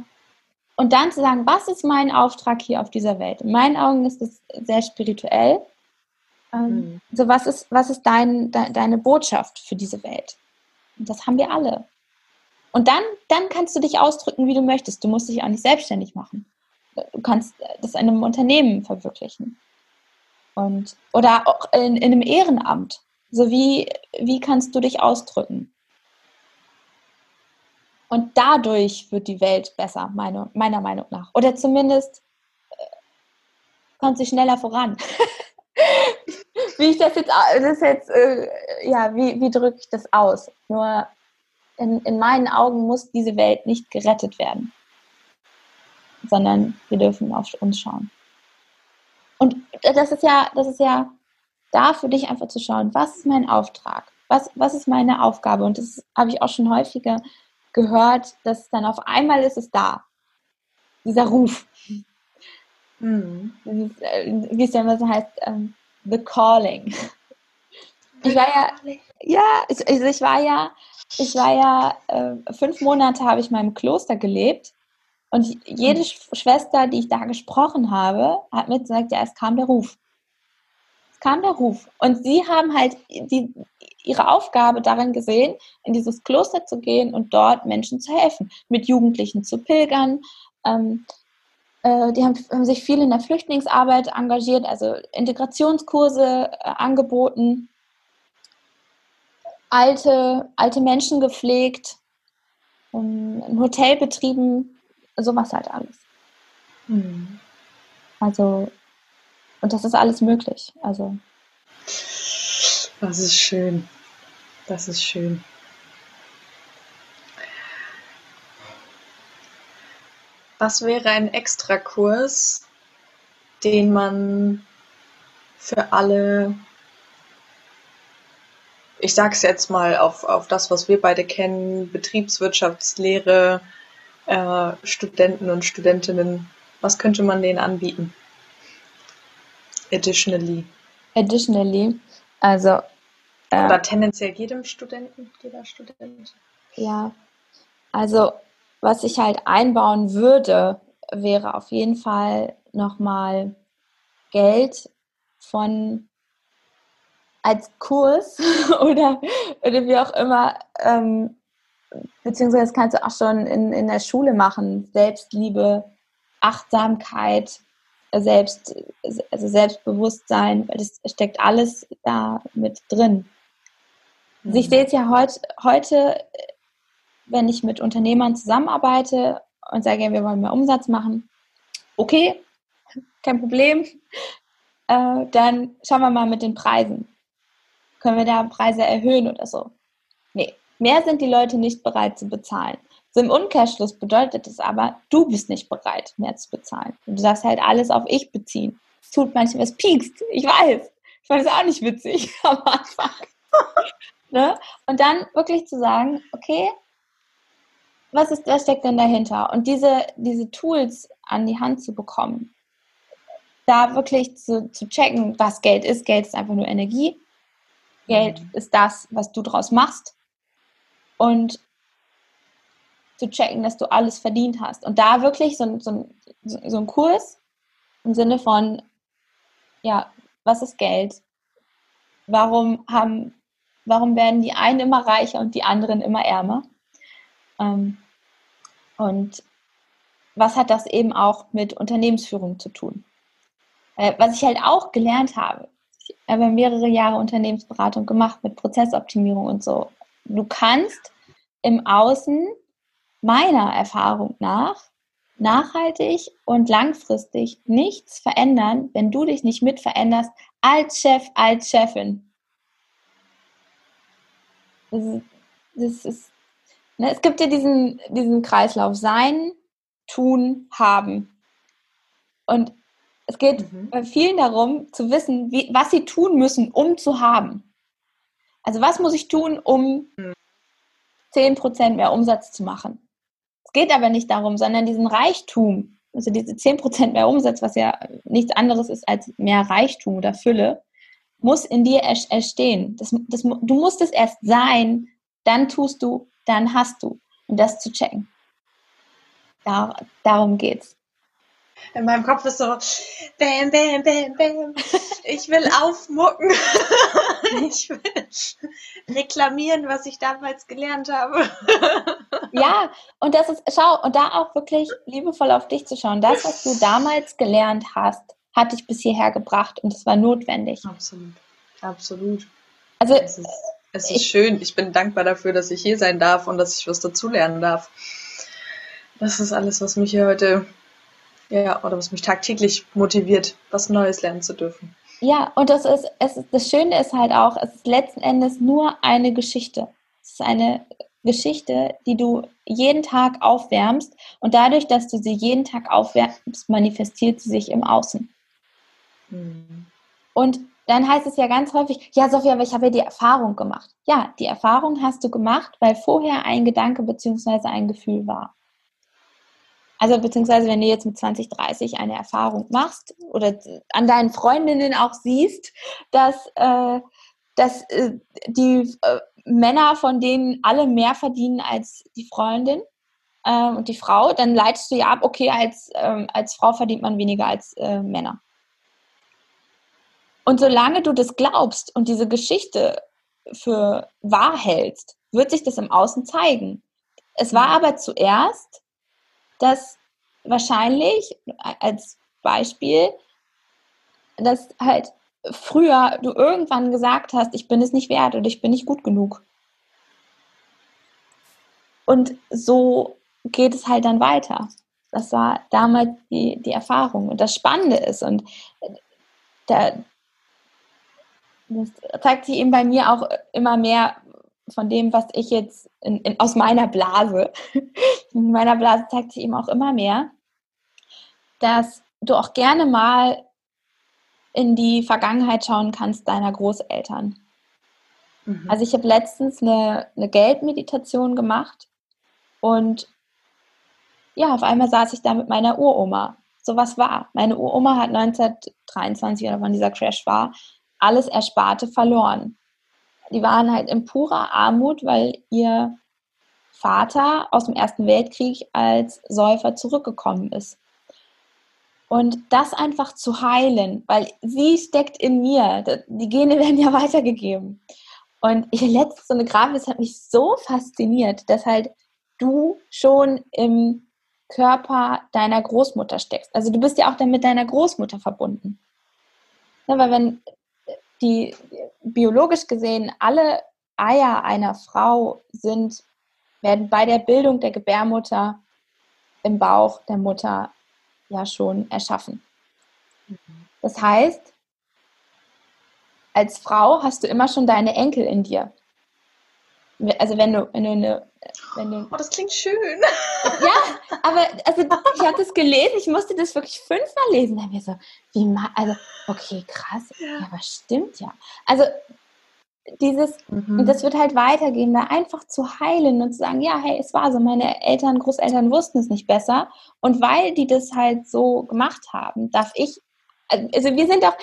[SPEAKER 1] und dann zu sagen, was ist mein Auftrag hier auf dieser Welt? In meinen Augen ist das sehr spirituell. Ähm, mhm. So, was ist, was ist dein, de, deine Botschaft für diese Welt? Und das haben wir alle. Und dann, dann kannst du dich ausdrücken, wie du möchtest. Du musst dich auch nicht selbstständig machen. Du kannst das in einem Unternehmen verwirklichen. Und, oder auch in, in einem Ehrenamt. So wie, wie kannst du dich ausdrücken? Und dadurch wird die Welt besser, meine, meiner Meinung nach. Oder zumindest äh, kommt sie schneller voran. wie ich das jetzt, das jetzt äh, ja, wie, wie drücke ich das aus? Nur in, in meinen Augen muss diese Welt nicht gerettet werden, sondern wir dürfen auf uns schauen. Und das ist ja, das ist ja da für dich einfach zu schauen, was ist mein Auftrag? Was, was ist meine Aufgabe? Und das habe ich auch schon häufiger gehört, dass dann auf einmal ist es da. Dieser Ruf. Mhm. Äh, wie es ja immer so heißt, um, the calling. Ich war ja, ja, ich, also ich war ja ich war ja, äh, fünf Monate habe ich in meinem Kloster gelebt und jede mhm. Schwester, die ich da gesprochen habe, hat mir gesagt, ja, es kam der Ruf. Kam der Ruf. Und sie haben halt die, ihre Aufgabe darin gesehen, in dieses Kloster zu gehen und dort Menschen zu helfen, mit Jugendlichen zu pilgern. Ähm, äh, die haben, haben, sich viel in der Flüchtlingsarbeit engagiert, also Integrationskurse äh, angeboten alte, alte Menschen gepflegt, ein Hotel betrieben, sowas halt alles. Mhm. Also, und das ist alles möglich. Also.
[SPEAKER 2] Das ist schön. Das ist schön. Was wäre ein Extrakurs, den man für alle ich sage es jetzt mal auf, auf das, was wir beide kennen, Betriebswirtschaftslehre, äh, Studenten und Studentinnen, was könnte man denen anbieten? Additionally.
[SPEAKER 1] Additionally, also.
[SPEAKER 2] Äh, Oder tendenziell jedem Studenten, jeder Student.
[SPEAKER 1] Ja, also was ich halt einbauen würde, wäre auf jeden Fall nochmal Geld von als Kurs oder, oder wie auch immer, ähm, beziehungsweise das kannst du auch schon in, in der Schule machen, Selbstliebe, Achtsamkeit, Selbst, also Selbstbewusstsein, weil das steckt alles da mit drin. Also ich mhm. sehe es ja heut, heute, wenn ich mit Unternehmern zusammenarbeite und sage, wir wollen mehr Umsatz machen, okay, kein Problem, äh, dann schauen wir mal mit den Preisen. Können wir da Preise erhöhen oder so? Nee, mehr sind die Leute nicht bereit zu bezahlen. So im Umkehrschluss bedeutet es aber, du bist nicht bereit, mehr zu bezahlen. Und du darfst halt alles auf ich beziehen. Es tut manchmal, es piekst, ich weiß. Ich fand es auch nicht witzig am Anfang. ne? Und dann wirklich zu sagen, okay, was, ist, was steckt denn dahinter? Und diese, diese Tools an die Hand zu bekommen, da wirklich zu, zu checken, was Geld ist. Geld ist einfach nur Energie. Geld mhm. ist das, was du draus machst. Und zu checken, dass du alles verdient hast. Und da wirklich so, so, so ein Kurs im Sinne von, ja, was ist Geld? Warum haben, warum werden die einen immer reicher und die anderen immer ärmer? Ähm, und was hat das eben auch mit Unternehmensführung zu tun? Äh, was ich halt auch gelernt habe, ich habe mehrere Jahre Unternehmensberatung gemacht mit Prozessoptimierung und so. Du kannst im Außen meiner Erfahrung nach nachhaltig und langfristig nichts verändern, wenn du dich nicht mit veränderst als Chef, als Chefin. Das ist, das ist ne, es gibt ja diesen, diesen Kreislauf sein, tun, haben. Und es geht mhm. bei vielen darum, zu wissen, wie, was sie tun müssen, um zu haben. Also was muss ich tun, um mhm. 10% mehr Umsatz zu machen? Es geht aber nicht darum, sondern diesen Reichtum, also diese 10% mehr Umsatz, was ja nichts anderes ist als mehr Reichtum oder Fülle, muss in dir erstehen. Das, das, du musst es erst sein, dann tust du, dann hast du. Und das zu checken. Dar, darum geht's
[SPEAKER 2] in meinem Kopf ist so, bam, bam, bam, bam. Ich will aufmucken. ich will reklamieren, was ich damals gelernt habe.
[SPEAKER 1] Ja, und das ist, schau, und da auch wirklich liebevoll auf dich zu schauen. Das, was du damals gelernt hast, hat dich bis hierher gebracht und es war notwendig.
[SPEAKER 2] Absolut. Absolut. Also, es ist, es ist ich, schön. Ich bin dankbar dafür, dass ich hier sein darf und dass ich was dazulernen darf. Das ist alles, was mich hier heute ja, oder was mich tagtäglich motiviert, was Neues lernen zu dürfen.
[SPEAKER 1] Ja, und das ist, es ist, das Schöne ist halt auch, es ist letzten Endes nur eine Geschichte. Es ist eine Geschichte, die du jeden Tag aufwärmst und dadurch, dass du sie jeden Tag aufwärmst, manifestiert sie sich im Außen. Mhm. Und dann heißt es ja ganz häufig, ja, Sophia, aber ich habe ja die Erfahrung gemacht. Ja, die Erfahrung hast du gemacht, weil vorher ein Gedanke bzw. ein Gefühl war. Also beziehungsweise wenn du jetzt mit 20, 30 eine Erfahrung machst oder an deinen Freundinnen auch siehst, dass, äh, dass äh, die äh, Männer von denen alle mehr verdienen als die Freundin äh, und die Frau, dann leitest du ja ab, okay, als, ähm, als Frau verdient man weniger als äh, Männer. Und solange du das glaubst und diese Geschichte für wahr hältst, wird sich das im Außen zeigen. Es war aber zuerst dass wahrscheinlich als Beispiel, dass halt früher du irgendwann gesagt hast, ich bin es nicht wert oder ich bin nicht gut genug. Und so geht es halt dann weiter. Das war damals die, die Erfahrung. Und das Spannende ist, und da, das zeigt sich eben bei mir auch immer mehr, von dem, was ich jetzt in, in, aus meiner Blase, in meiner Blase zeigt sich eben auch immer mehr, dass du auch gerne mal in die Vergangenheit schauen kannst deiner Großeltern. Mhm. Also ich habe letztens eine, eine Geldmeditation gemacht und ja, auf einmal saß ich da mit meiner Uroma. So was war. Meine Uroma hat 1923 oder wann dieser Crash war, alles Ersparte verloren die waren halt in purer Armut, weil ihr Vater aus dem Ersten Weltkrieg als Säufer zurückgekommen ist. Und das einfach zu heilen, weil sie steckt in mir. Die Gene werden ja weitergegeben. Und ich letztens so eine Grafik, das hat mich so fasziniert, dass halt du schon im Körper deiner Großmutter steckst. Also du bist ja auch dann mit deiner Großmutter verbunden. Ja, weil wenn die biologisch gesehen alle Eier einer Frau sind, werden bei der Bildung der Gebärmutter im Bauch der Mutter ja schon erschaffen. Das heißt, als Frau hast du immer schon deine Enkel in dir. Also wenn du, wenn du eine wenn
[SPEAKER 2] du, oh, das klingt schön.
[SPEAKER 1] Ja, aber also ich habe das gelesen, ich musste das wirklich fünfmal lesen. Da mir so, wie mal, also okay, krass, ja, aber stimmt ja. Also dieses, mhm. und das wird halt weitergehen, da einfach zu heilen und zu sagen, ja, hey, es war so, meine Eltern, Großeltern wussten es nicht besser. Und weil die das halt so gemacht haben, darf ich, also wir sind doch,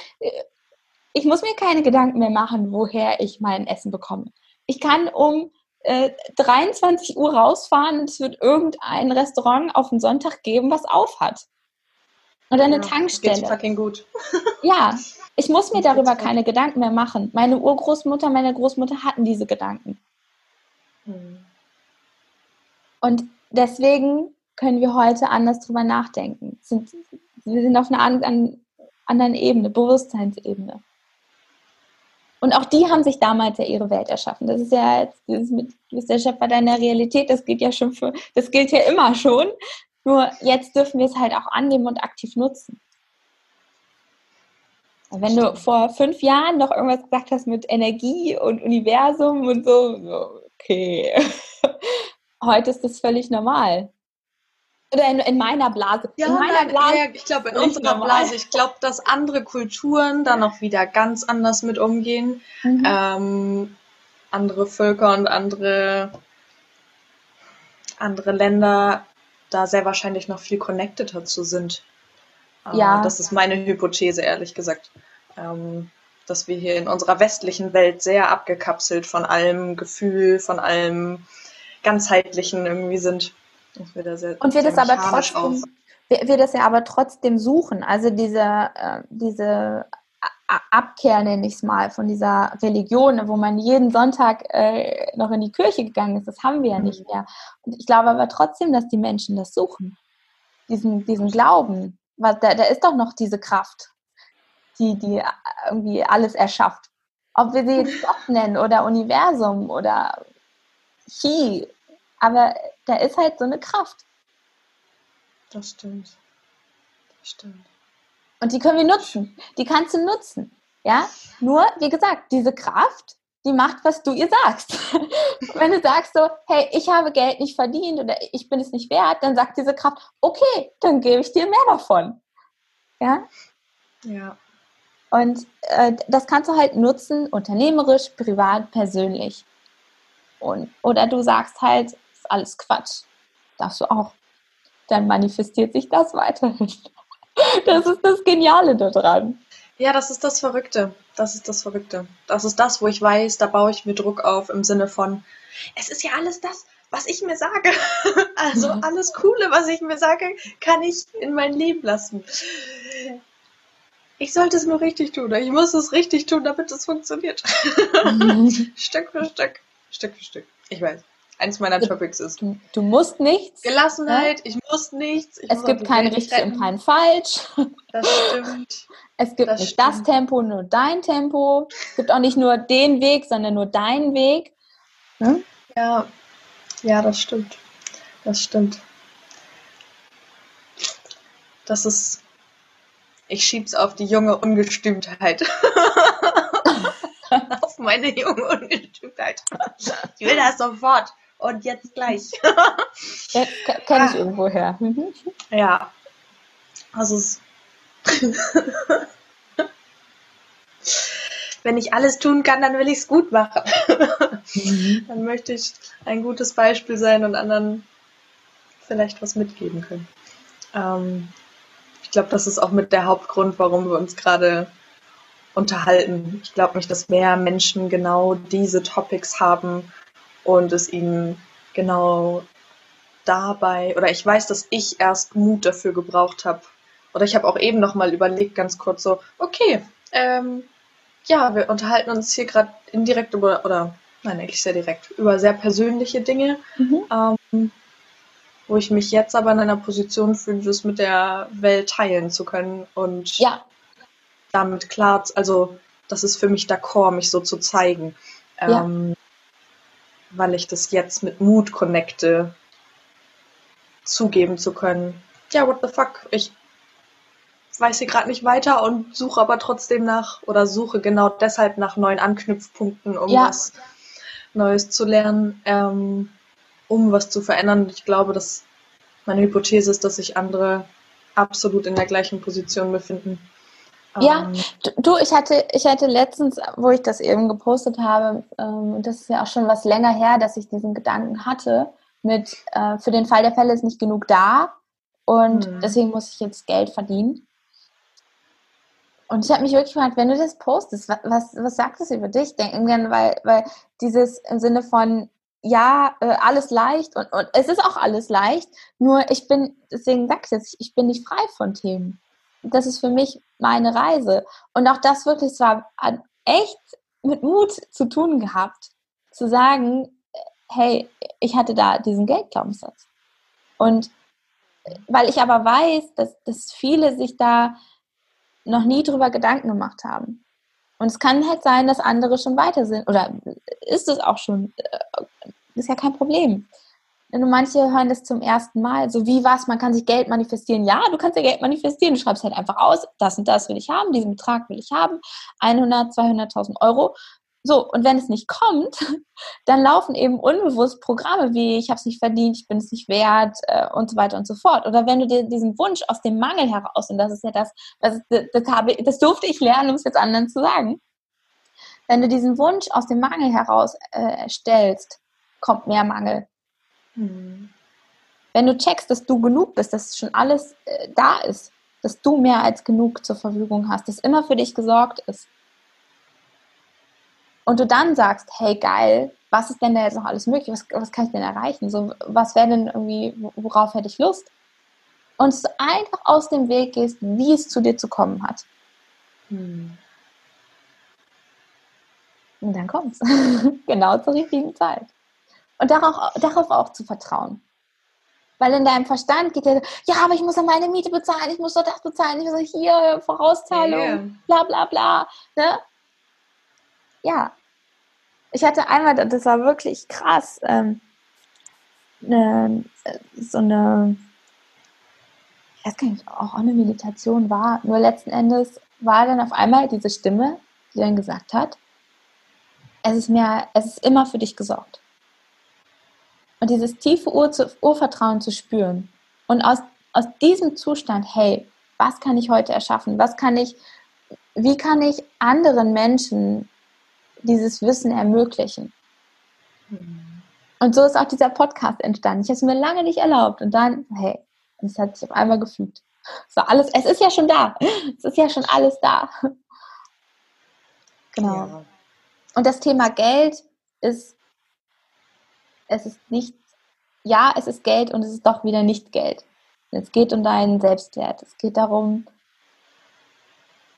[SPEAKER 1] ich muss mir keine Gedanken mehr machen, woher ich mein Essen bekomme. Ich kann um äh, 23 Uhr rausfahren und es wird irgendein Restaurant auf den Sonntag geben, was auf hat. Oder eine ja, Tankstelle.
[SPEAKER 2] Geht fucking gut.
[SPEAKER 1] ja, ich muss mir darüber keine Gedanken mehr machen. Meine Urgroßmutter, meine Großmutter hatten diese Gedanken. Hm. Und deswegen können wir heute anders drüber nachdenken. Sind, wir sind auf einer anderen Ebene, Bewusstseinsebene. Und auch die haben sich damals ja ihre Welt erschaffen. Das ist ja jetzt, das mit, du bist der Schöpfer deiner Realität, das gilt ja schon für, das gilt ja immer schon. Nur jetzt dürfen wir es halt auch annehmen und aktiv nutzen. Wenn du vor fünf Jahren noch irgendwas gesagt hast mit Energie und Universum und so, okay. Heute ist das völlig normal. Oder in, in meiner Blase.
[SPEAKER 2] Ja,
[SPEAKER 1] in meiner
[SPEAKER 2] nein, Blase. Ja, ich glaube, in unserer normal. Blase. Ich glaube, dass andere Kulturen da noch wieder ganz anders mit umgehen. Mhm. Ähm, andere Völker und andere, andere Länder da sehr wahrscheinlich noch viel connected dazu sind. Ja. Das ist meine Hypothese, ehrlich gesagt. Ähm, dass wir hier in unserer westlichen Welt sehr abgekapselt von allem Gefühl, von allem ganzheitlichen irgendwie sind.
[SPEAKER 1] Sehr, und wir das aber trotzdem, wir, wir, das ja aber trotzdem suchen. Also diese, äh, diese Abkehr, nenne ich es mal, von dieser Religion, wo man jeden Sonntag äh, noch in die Kirche gegangen ist, das haben wir ja nicht mhm. mehr. Und ich glaube aber trotzdem, dass die Menschen das suchen. Diesen, diesen Glauben. Was, da, da ist doch noch diese Kraft, die, die irgendwie alles erschafft. Ob wir sie jetzt Gott nennen oder Universum oder Chi, aber da ist halt so eine Kraft.
[SPEAKER 2] Das stimmt. Das stimmt.
[SPEAKER 1] Und die können wir nutzen. Die kannst du nutzen. Ja? Nur, wie gesagt, diese Kraft, die macht, was du ihr sagst. wenn du sagst so, hey, ich habe Geld nicht verdient oder ich bin es nicht wert, dann sagt diese Kraft, okay, dann gebe ich dir mehr davon. Ja?
[SPEAKER 2] Ja.
[SPEAKER 1] Und äh, das kannst du halt nutzen, unternehmerisch, privat, persönlich. Und, oder du sagst halt, ist alles Quatsch. Darfst du auch. Dann manifestiert sich das weiterhin. Das ist das Geniale daran.
[SPEAKER 2] Ja, das ist das Verrückte. Das ist das Verrückte. Das ist das, wo ich weiß, da baue ich mir Druck auf im Sinne von, es ist ja alles das, was ich mir sage. Also mhm. alles Coole, was ich mir sage, kann ich in mein Leben lassen. Ich sollte es nur richtig tun. Ich muss es richtig tun, damit es funktioniert. Mhm. Stück für Stück. Stück für Stück. Ich weiß. Eins meiner Topics ist.
[SPEAKER 1] Du, du musst nichts.
[SPEAKER 2] Gelassenheit, ja? ich muss nichts. Ich
[SPEAKER 1] es gibt kein richtig und kein falsch.
[SPEAKER 2] Das stimmt.
[SPEAKER 1] Es gibt das nicht stimmt. das Tempo, nur dein Tempo. Es gibt auch nicht nur den Weg, sondern nur deinen Weg.
[SPEAKER 2] Hm? Ja, ja, das stimmt. Das stimmt. Das ist. Ich schieb's auf die junge Ungestümtheit. auf meine junge Ungestümtheit. Ich will das sofort und jetzt gleich.
[SPEAKER 1] ja, Kenne ich ah. irgendwo her. Mhm.
[SPEAKER 2] Ja. Also es wenn ich alles tun kann, dann will ich es gut machen. Mhm. Dann möchte ich ein gutes Beispiel sein und anderen vielleicht was mitgeben können. Ähm, ich glaube, das ist auch mit der Hauptgrund, warum wir uns gerade unterhalten. Ich glaube nicht, dass mehr Menschen genau diese Topics haben und es ihnen genau dabei, oder ich weiß, dass ich erst Mut dafür gebraucht habe, oder ich habe auch eben noch mal überlegt, ganz kurz so, okay, ähm, ja, wir unterhalten uns hier gerade indirekt über, oder nein, eigentlich sehr direkt, über sehr persönliche Dinge, mhm. ähm, wo ich mich jetzt aber in einer Position fühle, das mit der Welt teilen zu können und
[SPEAKER 1] ja.
[SPEAKER 2] damit klar, also das ist für mich d'accord, mich so zu zeigen. Ähm, weil ich das jetzt mit Mut connecte, zugeben zu können. Ja, what the fuck, ich weiß hier gerade nicht weiter und suche aber trotzdem nach oder suche genau deshalb nach neuen Anknüpfpunkten, um ja. was Neues zu lernen, ähm, um was zu verändern. Ich glaube, dass meine Hypothese ist, dass sich andere absolut in der gleichen Position befinden.
[SPEAKER 1] Ja, ähm, du, ich hatte, ich hatte letztens, wo ich das eben gepostet habe, ähm, das ist ja auch schon was länger her, dass ich diesen Gedanken hatte, mit äh, für den Fall der Fälle ist nicht genug da und mhm. deswegen muss ich jetzt Geld verdienen. Und ich habe mich wirklich gefragt, wenn du das postest, was, was, was sagt das über dich? Denken weil, weil dieses im Sinne von, ja, äh, alles leicht und, und es ist auch alles leicht, nur ich bin, deswegen sag ich jetzt, ich bin nicht frei von Themen. Das ist für mich meine Reise. Und auch das wirklich zwar echt mit Mut zu tun gehabt, zu sagen, hey, ich hatte da diesen Geldglaubenssatz. Und weil ich aber weiß, dass, dass viele sich da noch nie drüber Gedanken gemacht haben. Und es kann halt sein, dass andere schon weiter sind. Oder ist es auch schon, äh, ist ja kein Problem. Manche hören das zum ersten Mal. So wie was, man kann sich Geld manifestieren. Ja, du kannst ja Geld manifestieren. Du schreibst halt einfach aus, das und das will ich haben, diesen Betrag will ich haben. 100, 200.000 Euro. So, und wenn es nicht kommt, dann laufen eben unbewusst Programme wie ich habe es nicht verdient, ich bin es nicht wert äh, und so weiter und so fort. Oder wenn du dir diesen Wunsch aus dem Mangel heraus, und das ist ja das, das, das, habe, das durfte ich lernen, um es jetzt anderen zu sagen, wenn du diesen Wunsch aus dem Mangel heraus äh, stellst, kommt mehr Mangel. Mhm. Wenn du checkst, dass du genug bist, dass schon alles äh, da ist, dass du mehr als genug zur Verfügung hast, dass immer für dich gesorgt ist, und du dann sagst, hey geil, was ist denn da jetzt noch alles möglich? Was, was kann ich denn erreichen? So, was wäre denn irgendwie, worauf hätte ich Lust? Und du einfach aus dem Weg gehst, wie es zu dir zu kommen hat. Hm. Und dann kommt's. genau zur richtigen Zeit. Und darauf, darauf auch zu vertrauen. Weil in deinem Verstand geht ja, ja, aber ich muss ja meine Miete bezahlen, ich muss doch das bezahlen, ich muss hier Vorauszahlung, yeah. bla bla bla. Ne? ja, ich hatte einmal, das war wirklich krass, ähm, ne, so eine, ich weiß gar nicht, auch eine Meditation war, nur letzten Endes war dann auf einmal diese Stimme, die dann gesagt hat, es ist mehr, es ist immer für dich gesorgt. Und dieses tiefe Ur Urvertrauen zu spüren und aus, aus diesem Zustand, hey, was kann ich heute erschaffen? Was kann ich, wie kann ich anderen Menschen dieses Wissen ermöglichen. Mhm. Und so ist auch dieser Podcast entstanden. Ich habe es mir lange nicht erlaubt. Und dann, hey, es hat sich auf einmal gefügt. So alles, es ist ja schon da. Es ist ja schon alles da. Genau. Ja. Und das Thema Geld ist, es ist nicht, ja, es ist Geld und es ist doch wieder nicht Geld. Es geht um deinen Selbstwert. Es geht darum,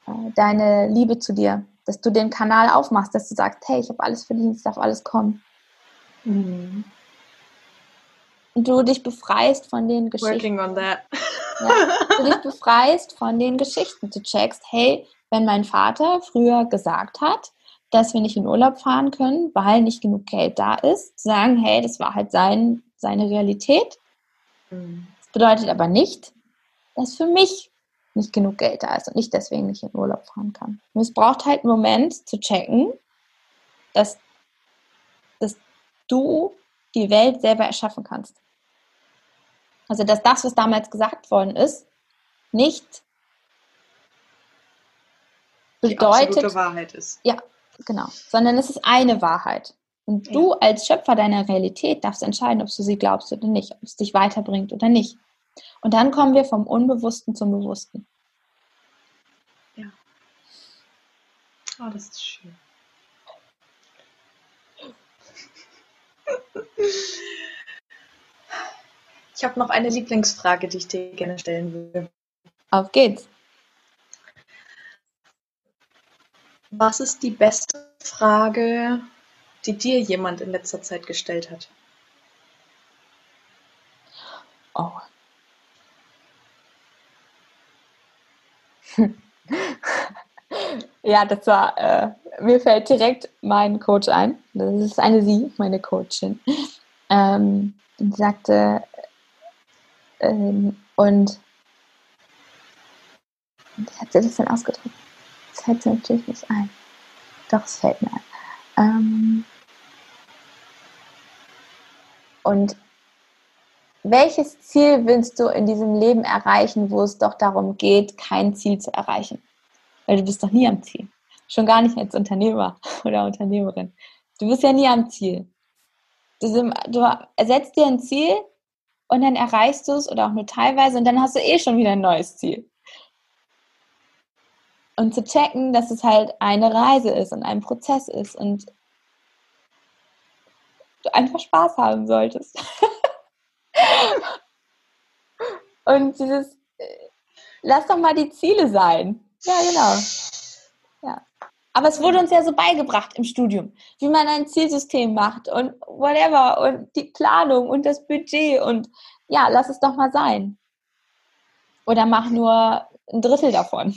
[SPEAKER 1] äh, deine Liebe zu dir, dass du den Kanal aufmachst, dass du sagst, hey, ich habe alles verdient, es darf alles kommen. Mhm. Und du dich befreist von den Geschichten. Working on that. ja, du dich befreist von den Geschichten. Du checkst, hey, wenn mein Vater früher gesagt hat, dass wir nicht in Urlaub fahren können, weil nicht genug Geld da ist, zu sagen, hey, das war halt sein, seine Realität. Mhm. Das bedeutet aber nicht, dass für mich nicht genug Geld da ist und ich deswegen nicht in Urlaub fahren kann. Und es braucht halt einen Moment zu checken, dass, dass du die Welt selber erschaffen kannst. Also, dass das, was damals gesagt worden ist, nicht bedeutet. Die
[SPEAKER 2] Wahrheit ist.
[SPEAKER 1] Ja, genau. Sondern es ist eine Wahrheit. Und ja. du als Schöpfer deiner Realität darfst entscheiden, ob du sie glaubst oder nicht, ob es dich weiterbringt oder nicht. Und dann kommen wir vom Unbewussten zum Bewussten.
[SPEAKER 2] Ja. Oh, das ist schön. Ich habe noch eine Lieblingsfrage, die ich dir gerne stellen will.
[SPEAKER 1] Auf geht's.
[SPEAKER 2] Was ist die beste Frage, die dir jemand in letzter Zeit gestellt hat?
[SPEAKER 1] Oh. ja, das war, äh, mir fällt direkt mein Coach ein. Das ist eine Sie, meine Coachin. Ähm, die sagte, ähm, und wie hat sie das denn ausgedrückt? Das fällt mir natürlich nicht ein. Doch, es fällt mir ein. Ähm, und welches Ziel willst du in diesem Leben erreichen, wo es doch darum geht, kein Ziel zu erreichen? Weil du bist doch nie am Ziel. Schon gar nicht als Unternehmer oder Unternehmerin. Du bist ja nie am Ziel. Du, du ersetzt dir ein Ziel und dann erreichst du es oder auch nur teilweise und dann hast du eh schon wieder ein neues Ziel. Und zu checken, dass es halt eine Reise ist und ein Prozess ist und du einfach Spaß haben solltest. Und dieses, äh, lass doch mal die Ziele sein. Ja, genau. Ja. Aber es wurde uns ja so beigebracht im Studium, wie man ein Zielsystem macht und whatever und die Planung und das Budget und ja, lass es doch mal sein. Oder mach nur ein Drittel davon.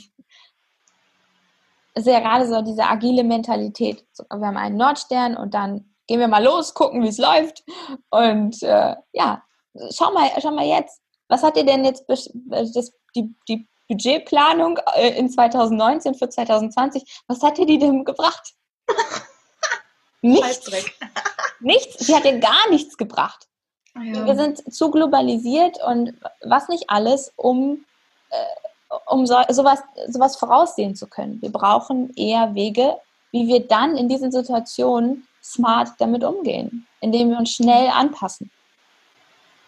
[SPEAKER 1] Ist ja gerade so diese agile Mentalität. Wir haben einen Nordstern und dann gehen wir mal los, gucken, wie es läuft. Und äh, ja, schau mal, schau mal jetzt, was hat dir denn jetzt äh, das, die, die Budgetplanung äh, in 2019 für 2020, was hat dir die denn gebracht? nichts. nichts. Sie hat dir gar nichts gebracht. Ja. Wir sind zu globalisiert und was nicht alles, um, äh, um so, sowas, sowas voraussehen zu können. Wir brauchen eher Wege, wie wir dann in diesen Situationen smart damit umgehen, indem wir uns schnell anpassen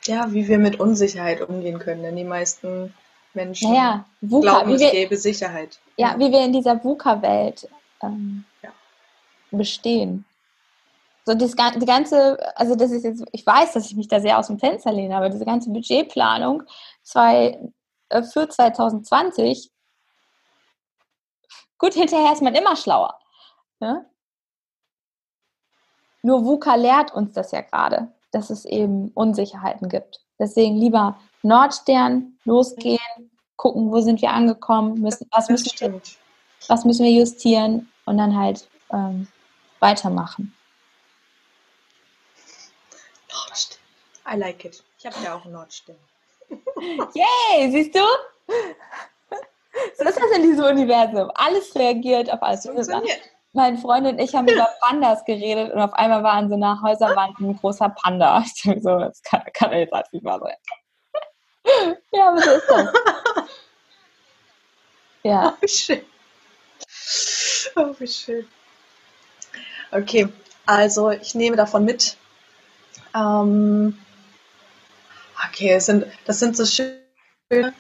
[SPEAKER 2] ja, wie wir mit Unsicherheit umgehen können, denn die meisten Menschen naja, VUCA, glauben, es wir, gäbe Sicherheit.
[SPEAKER 1] Ja, wie wir in dieser VUCA-Welt ähm, ja. bestehen. So das, die ganze, also das ist jetzt, ich weiß, dass ich mich da sehr aus dem Fenster lehne, aber diese ganze Budgetplanung zwei, für 2020, gut, hinterher ist man immer schlauer. Ne? Nur VUCA lehrt uns das ja gerade dass es eben Unsicherheiten gibt. Deswegen lieber Nordstern losgehen, gucken, wo sind wir angekommen, müssen, was, müssen wir, was müssen wir justieren und dann halt ähm, weitermachen.
[SPEAKER 2] Nordstern. I like it. Ich habe ja auch einen Nordstern.
[SPEAKER 1] Yay, siehst du? So ist das in diesem Universum. Alles reagiert auf alles. Funktioniert mein Freund und ich haben über Pandas geredet und auf einmal war an so einer Häuserwand ein großer Panda. Ich dachte so, das kann, kann jetzt halt nicht wahr sein. ja, aber so ist das.
[SPEAKER 2] Ja. Oh, wie schön. Oh, wie schön. Okay, also ich nehme davon mit. Ähm, okay, das sind, das sind so schöne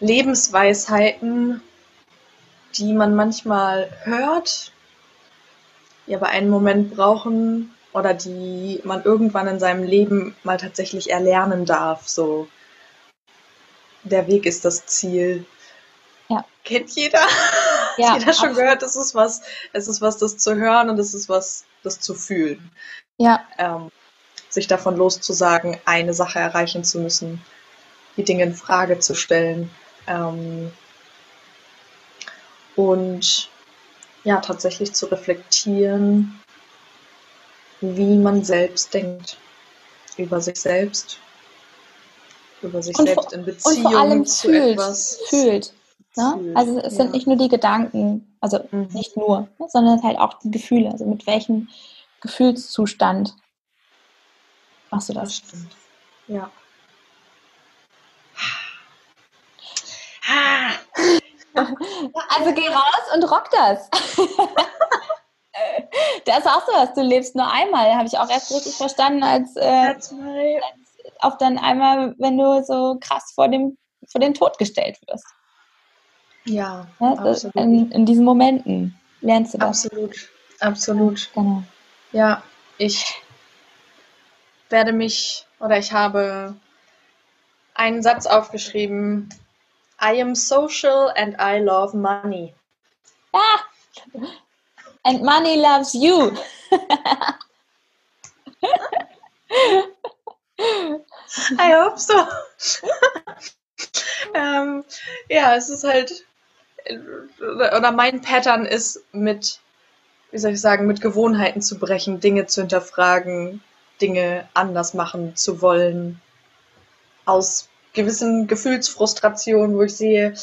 [SPEAKER 2] Lebensweisheiten, die man manchmal hört, die aber einen Moment brauchen oder die man irgendwann in seinem Leben mal tatsächlich erlernen darf. So, der Weg ist das Ziel. Ja. Kennt jeder? Ja, jeder schon absolut. gehört, es ist was, es ist was, das zu hören und es ist was, das zu fühlen.
[SPEAKER 1] Ja.
[SPEAKER 2] Ähm, sich davon loszusagen, eine Sache erreichen zu müssen, die Dinge in Frage zu stellen. Ähm, und ja, tatsächlich zu reflektieren, wie man selbst denkt über sich selbst, über sich und selbst in Beziehung und vor allem zu
[SPEAKER 1] fühlt,
[SPEAKER 2] etwas.
[SPEAKER 1] Fühlt. Ne? Fühlt, also es ja. sind nicht nur die Gedanken, also mhm. nicht nur, ne, sondern halt auch die Gefühle. Also mit welchem Gefühlszustand machst du das? das
[SPEAKER 2] stimmt. Ja.
[SPEAKER 1] Also geh raus und rock das. das ist auch so was, du lebst nur einmal. Habe ich auch erst richtig verstanden, als, äh, als auf dann einmal, wenn du so krass vor dem, vor den Tod gestellt wirst.
[SPEAKER 2] Ja,
[SPEAKER 1] ja absolut. In, in, diesen Momenten lernst du
[SPEAKER 2] das. Absolut, absolut. Genau. Ja, ich werde mich oder ich habe einen Satz aufgeschrieben. I am social and I love money.
[SPEAKER 1] Ah! And money loves you.
[SPEAKER 2] I hope so. ähm, ja, es ist halt, oder mein Pattern ist mit, wie soll ich sagen, mit Gewohnheiten zu brechen, Dinge zu hinterfragen, Dinge anders machen zu wollen, aus gewissen Gefühlsfrustrationen, wo ich sehe,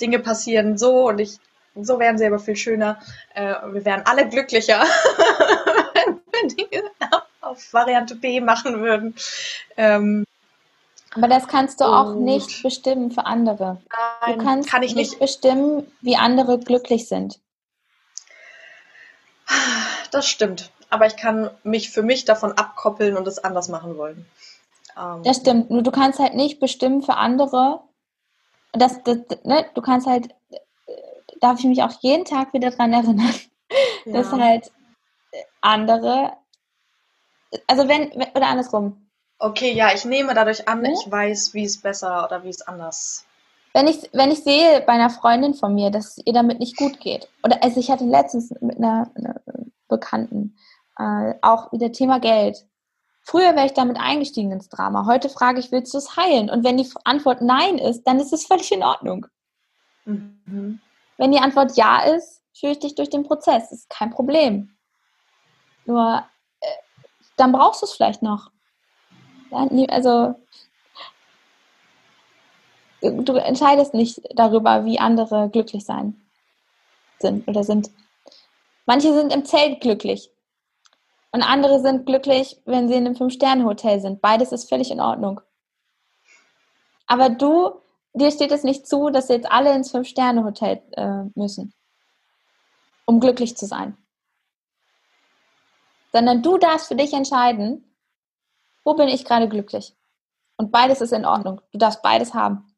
[SPEAKER 2] Dinge passieren so und ich, so wären sie aber viel schöner. Äh, wir wären alle glücklicher, wenn wir Dinge auf Variante B machen würden. Ähm,
[SPEAKER 1] aber das kannst du auch nicht bestimmen für andere.
[SPEAKER 2] Nein,
[SPEAKER 1] du kannst
[SPEAKER 2] kann ich
[SPEAKER 1] nicht,
[SPEAKER 2] nicht.
[SPEAKER 1] bestimmen, wie andere glücklich sind.
[SPEAKER 2] Das stimmt. Aber ich kann mich für mich davon abkoppeln und es anders machen wollen. Ähm,
[SPEAKER 1] Das stimmt. Nur du kannst halt nicht bestimmen für andere. Das, das, ne? Du kannst halt, äh, darf ich mich auch jeden Tag wieder dran erinnern, dass
[SPEAKER 2] ja.
[SPEAKER 1] halt andere, also wenn, wenn- oder andersrum,
[SPEAKER 2] Okay, ja, ich nehme dadurch an,
[SPEAKER 1] Ja.
[SPEAKER 2] ich weiß, wie es besser oder wie es anders.
[SPEAKER 1] wenn ich, wenn ich sehe bei einer Freundin von mir, dass es ihr damit nicht gut geht, oder also ich hatte letztens mit einer, einer Bekannten äh, auch wieder Thema Geld. Früher wäre ich damit eingestiegen ins Drama. Heute frage ich, willst du es heilen? Und wenn die Antwort Nein ist, dann ist es völlig in Ordnung.
[SPEAKER 2] Mhm.
[SPEAKER 1] Wenn die Antwort Ja ist, führe ich dich durch den Prozess. ist kein Problem. Nur, äh, dann brauchst du es vielleicht noch. Also, du entscheidest nicht darüber, wie andere glücklich sein sind oder sind. Manche sind im Zelt glücklich. Und andere sind glücklich, wenn sie in einem Fünf-Sterne-Hotel sind. Beides ist völlig in Ordnung. Aber du, dir steht es nicht zu, dass jetzt alle ins Fünf-Sterne-Hotel äh, müssen, um glücklich zu sein. Sondern du darfst für dich entscheiden, wo bin ich gerade glücklich. Und beides ist in Ordnung. Du darfst beides haben.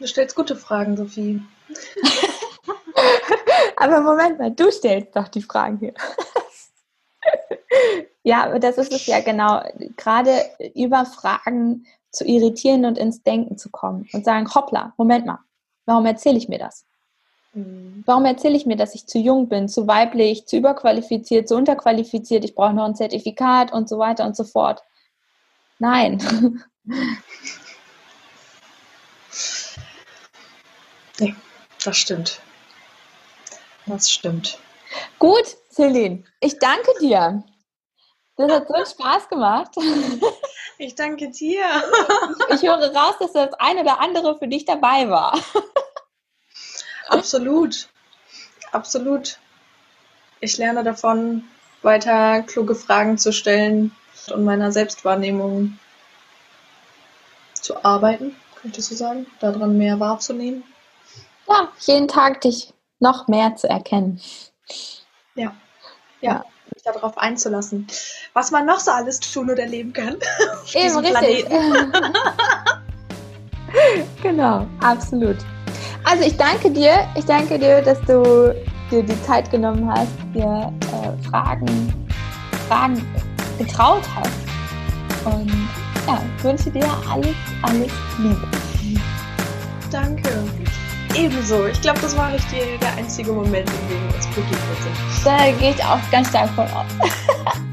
[SPEAKER 2] Du stellst gute Fragen, Sophie.
[SPEAKER 1] Aber Moment mal, du stellst doch die Fragen hier. ja, das ist es ja genau. Gerade über Fragen zu irritieren und ins Denken zu kommen und sagen, hoppla, Moment mal, warum erzähle ich mir das?
[SPEAKER 2] Mhm.
[SPEAKER 1] Warum erzähle ich mir, dass ich zu jung bin, zu weiblich, zu überqualifiziert, zu unterqualifiziert, ich brauche noch ein Zertifikat und so weiter und so fort? Nein.
[SPEAKER 2] Nee, das stimmt. Das stimmt.
[SPEAKER 1] Gut, Celine, ich danke dir. Das hat so einen Spaß gemacht.
[SPEAKER 2] Ich danke dir.
[SPEAKER 1] Ich höre raus, dass das ein oder andere für dich dabei war.
[SPEAKER 2] Absolut. Absolut. Ich lerne davon, weiter kluge Fragen zu stellen und meiner Selbstwahrnehmung zu arbeiten, könnte ich so sagen, daran mehr wahrzunehmen.
[SPEAKER 1] Ja, jeden Tag dich noch mehr zu erkennen.
[SPEAKER 2] Ja. Ja, mich darauf einzulassen, was man noch so alles tun oder erleben kann.
[SPEAKER 1] Eben, richtig. Genau, absolut. Also ich danke dir. Ich danke dir, dass du dir die Zeit genommen hast, dir äh, Fragen, Fragen getraut hast. Und ja, ich wünsche dir alles, alles Liebe.
[SPEAKER 2] Danke. Ebenso. Ich glaube, das war nicht der einzige Moment, in dem wir uns begegnet sind.
[SPEAKER 1] Da gehe ich auch ganz stark von aus.